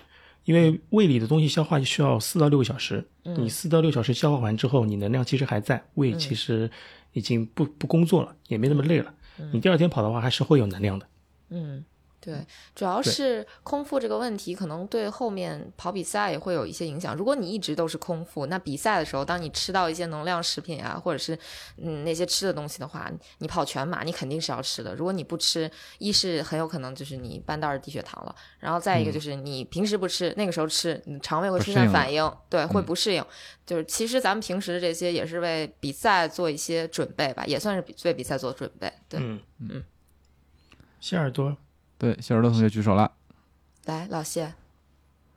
[SPEAKER 3] 因为胃里的东西消化需要四到六个小时。
[SPEAKER 2] 嗯
[SPEAKER 3] 你四到六小时消化完之后，你能量其实还在，胃其实已经不不工作了，也没那么累了。你第二天跑的话，还是会有能量的。
[SPEAKER 2] 嗯，对，主要是空腹这个问题，可能对后面跑比赛也会有一些影响。如果你一直都是空腹，那比赛的时候，当你吃到一些能量食品啊，或者是嗯那些吃的东西的话，你跑全马你肯定是要吃的。如果你不吃，一是很有可能就是你半道儿低血糖了，然后再一个就是你平时不吃，那个时候吃，你肠胃会出现反应，对，会
[SPEAKER 1] 嗯
[SPEAKER 2] 不适应。就是其实咱们平时的这些也是为比赛做一些准备吧，也算是比为比赛做准备。对，
[SPEAKER 3] 嗯
[SPEAKER 2] 嗯。
[SPEAKER 3] 谢耳朵，
[SPEAKER 1] 对，谢耳朵同学举手了。
[SPEAKER 2] 来，老谢，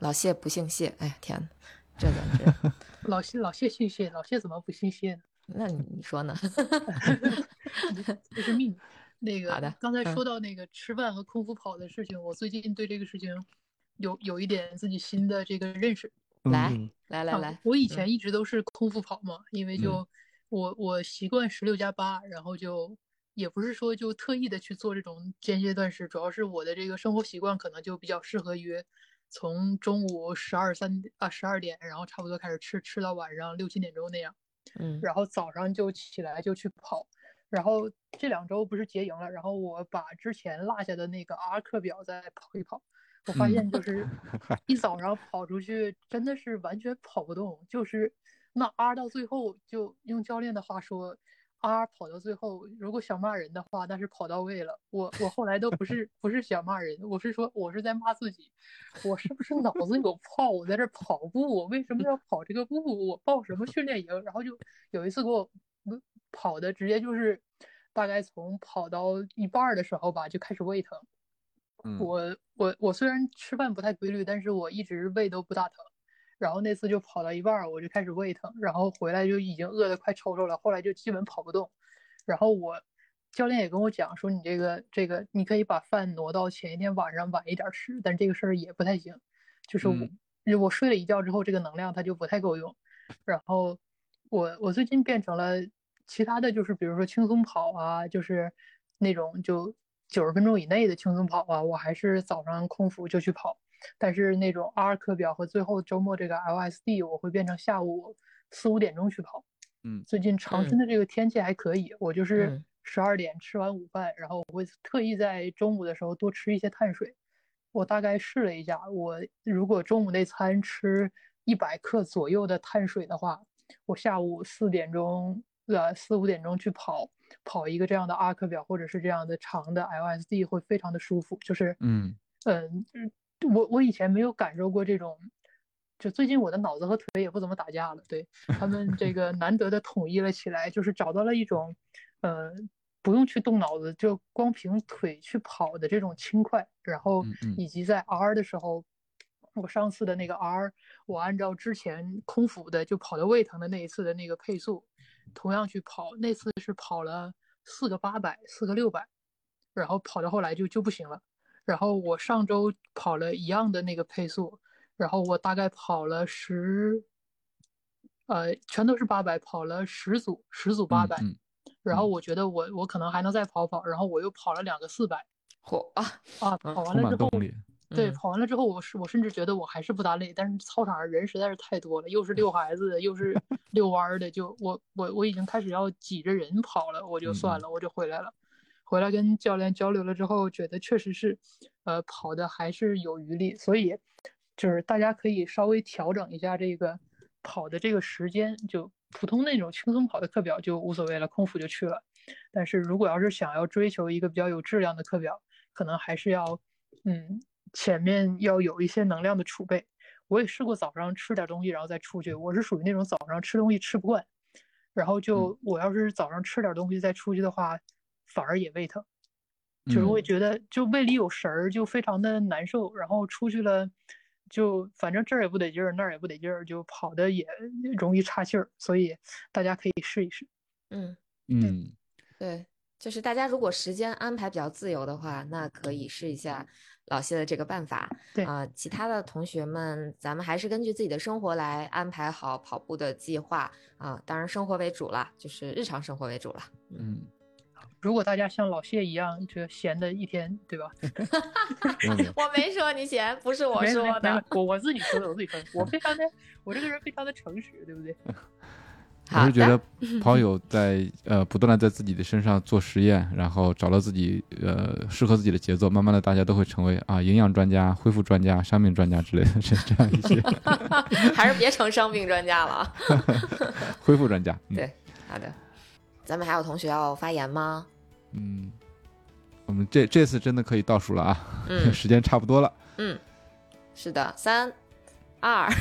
[SPEAKER 2] 老谢不姓谢，哎呀天哪，这简直，*laughs*
[SPEAKER 11] 老谢老谢姓谢，老谢怎么不姓谢呢？
[SPEAKER 2] 那你你说呢？*laughs*
[SPEAKER 11] 这是命。那个
[SPEAKER 2] 好的
[SPEAKER 11] 刚才
[SPEAKER 2] 嗯
[SPEAKER 11] 说到那个吃饭和空腹跑的事情，我最近对这个事情有有一点自己新的这个认识。
[SPEAKER 2] 来来来来，
[SPEAKER 11] 我以
[SPEAKER 2] 嗯
[SPEAKER 11] 前一直都是空腹跑嘛，因为就我我习惯十六加八，然后就也不是说就特意的去做这种间歇断食，主要是我的这个生活习惯可能就比较适合于从中午十二三啊十二点，然后差不多开始吃，吃到晚上六七点钟那样，
[SPEAKER 2] 嗯
[SPEAKER 11] 然后早上就起来就去跑，然后这两周不是结营了，然后我把之前落下的那个 R 课表再跑一跑，我发现就是一早上跑出去真的是完全跑不动，就是那 R 到最后就用教练的话说。R 跑到最后，如果想骂人的话，那是跑到位了。我我后来都不是不是想骂人，我是说我是在骂自己，我是不是脑子有泡？我在这跑步，我为什么要跑这个步？我报什么训练营？然后就有一次给我嗯跑的直接就是大概从跑到一半儿的时候吧，就开始胃疼，我我我虽然吃饭不太规律，但是我一直胃都不大疼。然后那次就跑到一半儿，我就开始胃疼，然后回来就已经饿得快抽抽了，后来就基本跑不动。然后我教练也跟我讲说，你这个这个你可以把饭挪到前一天晚上晚一点吃，但这个事儿也不太行。就是我、我睡了一觉之后，这个能量它就不太够用。然后我我最近变成了其他的就是比如说轻松跑啊，就是那种就九十分钟以内的轻松跑啊，我还是早上空腹就去跑。但是那种 R 课表和最后周末这个 LSD，我会变成下午四五点钟去跑。
[SPEAKER 1] 嗯，
[SPEAKER 11] 最近长春的这个天气还可以，我就是十二点吃完午饭，然后我会特意在中午的时候多吃一些碳水。我大概试了一下，我如果中午那餐吃一百克左右的碳水的话，我下午四点钟呃四五点钟去跑，跑一个这样的 R 课表或者是这样的长的 LSD 会非常的舒服。就是
[SPEAKER 1] 嗯
[SPEAKER 11] 嗯。我我以前没有感受过这种，就最近我的脑子和腿也不怎么打架了，对他们这个难得的统一了起来，就是找到了一种，呃，不用去动脑子，就光凭腿去跑的这种轻快，然后以及在 R 的时候，我上次的那个 R，我按照之前空腹的就跑的胃疼的那一次的那个配速，同样去跑，那次是跑了四个八百，四个六百，然后跑到后来就就不行了。然后我上周跑了一样的那个配速，然后我大概跑了十，呃，全都是八百，跑了十组，十组八百。然后我觉得我我可能还能再跑跑，然后我又跑了两个四百。
[SPEAKER 2] 嚯啊
[SPEAKER 11] 啊！跑完了之后，对，跑完了之后，我是我甚至觉得我还是不大累，但是操场上人实在是太多了，又是遛孩子的，又是 *laughs* 遛弯的，就我我我已经开始要挤着人跑了，我就算了，我就回来了。回来跟教练交流了之后，觉得确实是，呃，跑的还是有余力，所以就是大家可以稍微调整一下这个跑的这个时间，就普通那种轻松跑的课表就无所谓了，空腹就去了。但是如果要是想要追求一个比较有质量的课表，可能还是要，嗯，前面要有一些能量的储备。我也试过早上吃点东西然后再出去，我是属于那种早上吃东西吃不惯，然后就我要是早上吃点东西再出去的话。反而也胃疼，就是会觉得就胃里有食儿，就非常的难受。然后出去了，就反正这儿也不得劲儿，那儿也不得劲儿，就跑的也容易岔气儿。所以大家可以试一试。
[SPEAKER 2] 嗯
[SPEAKER 1] 嗯，
[SPEAKER 2] 对，就是大家如果时间安排比较自由的话，那可以试一下老谢的这个办法。
[SPEAKER 11] 对
[SPEAKER 2] 啊，其他的同学们，咱们还是根据自己的生活来安排好跑步的计划啊。当然，生活为主了，就是日常生活为主了。
[SPEAKER 1] 嗯。
[SPEAKER 11] 如果大家像老谢一样，就闲的一天，对吧？*laughs*
[SPEAKER 2] 我没说你闲，不是我说的，
[SPEAKER 11] 我我自己说的，我自己说的。*laughs* 我非常的，我这个人非常的诚实，对不对？*laughs*
[SPEAKER 1] 我是觉得跑友在呃不断的在自己的身上做实验，然后找到自己呃适合自己的节奏，慢慢的大家都会成为啊营养专家、恢复专家、伤病专家之类的这这样一些。
[SPEAKER 2] 还是别成伤病专家了，
[SPEAKER 1] 恢复专家。
[SPEAKER 2] 对，好的。咱们还有同学要发言吗？
[SPEAKER 1] 嗯，我们这这次真的可以倒数了啊！
[SPEAKER 2] 嗯，*laughs*
[SPEAKER 1] 时间差不多了。
[SPEAKER 2] 嗯，是的，三、二、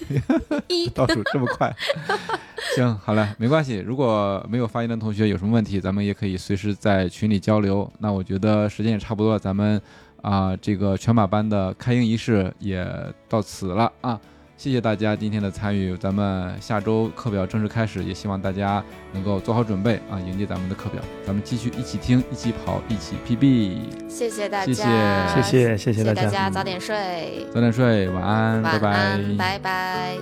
[SPEAKER 2] *laughs* 一，
[SPEAKER 1] 倒数这么快？*laughs* 行，好了，没关系。如果没有发言的同学有什么问题，咱们也可以随时在群里交流。那我觉得时间也差不多了，咱们啊，这个全马班的开营仪式也到此了啊。谢谢大家今天的参与，咱们下周课表正式开始，也希望大家能够做好准备啊，迎接咱们的课表。咱们继续一起听，一起跑，一起 PB。
[SPEAKER 2] 谢谢大
[SPEAKER 1] 家，谢
[SPEAKER 3] 谢谢谢
[SPEAKER 2] 谢
[SPEAKER 3] 大家，
[SPEAKER 2] 大家早点睡，
[SPEAKER 1] 早点睡，晚安，
[SPEAKER 2] 拜
[SPEAKER 1] 拜，
[SPEAKER 2] 拜拜。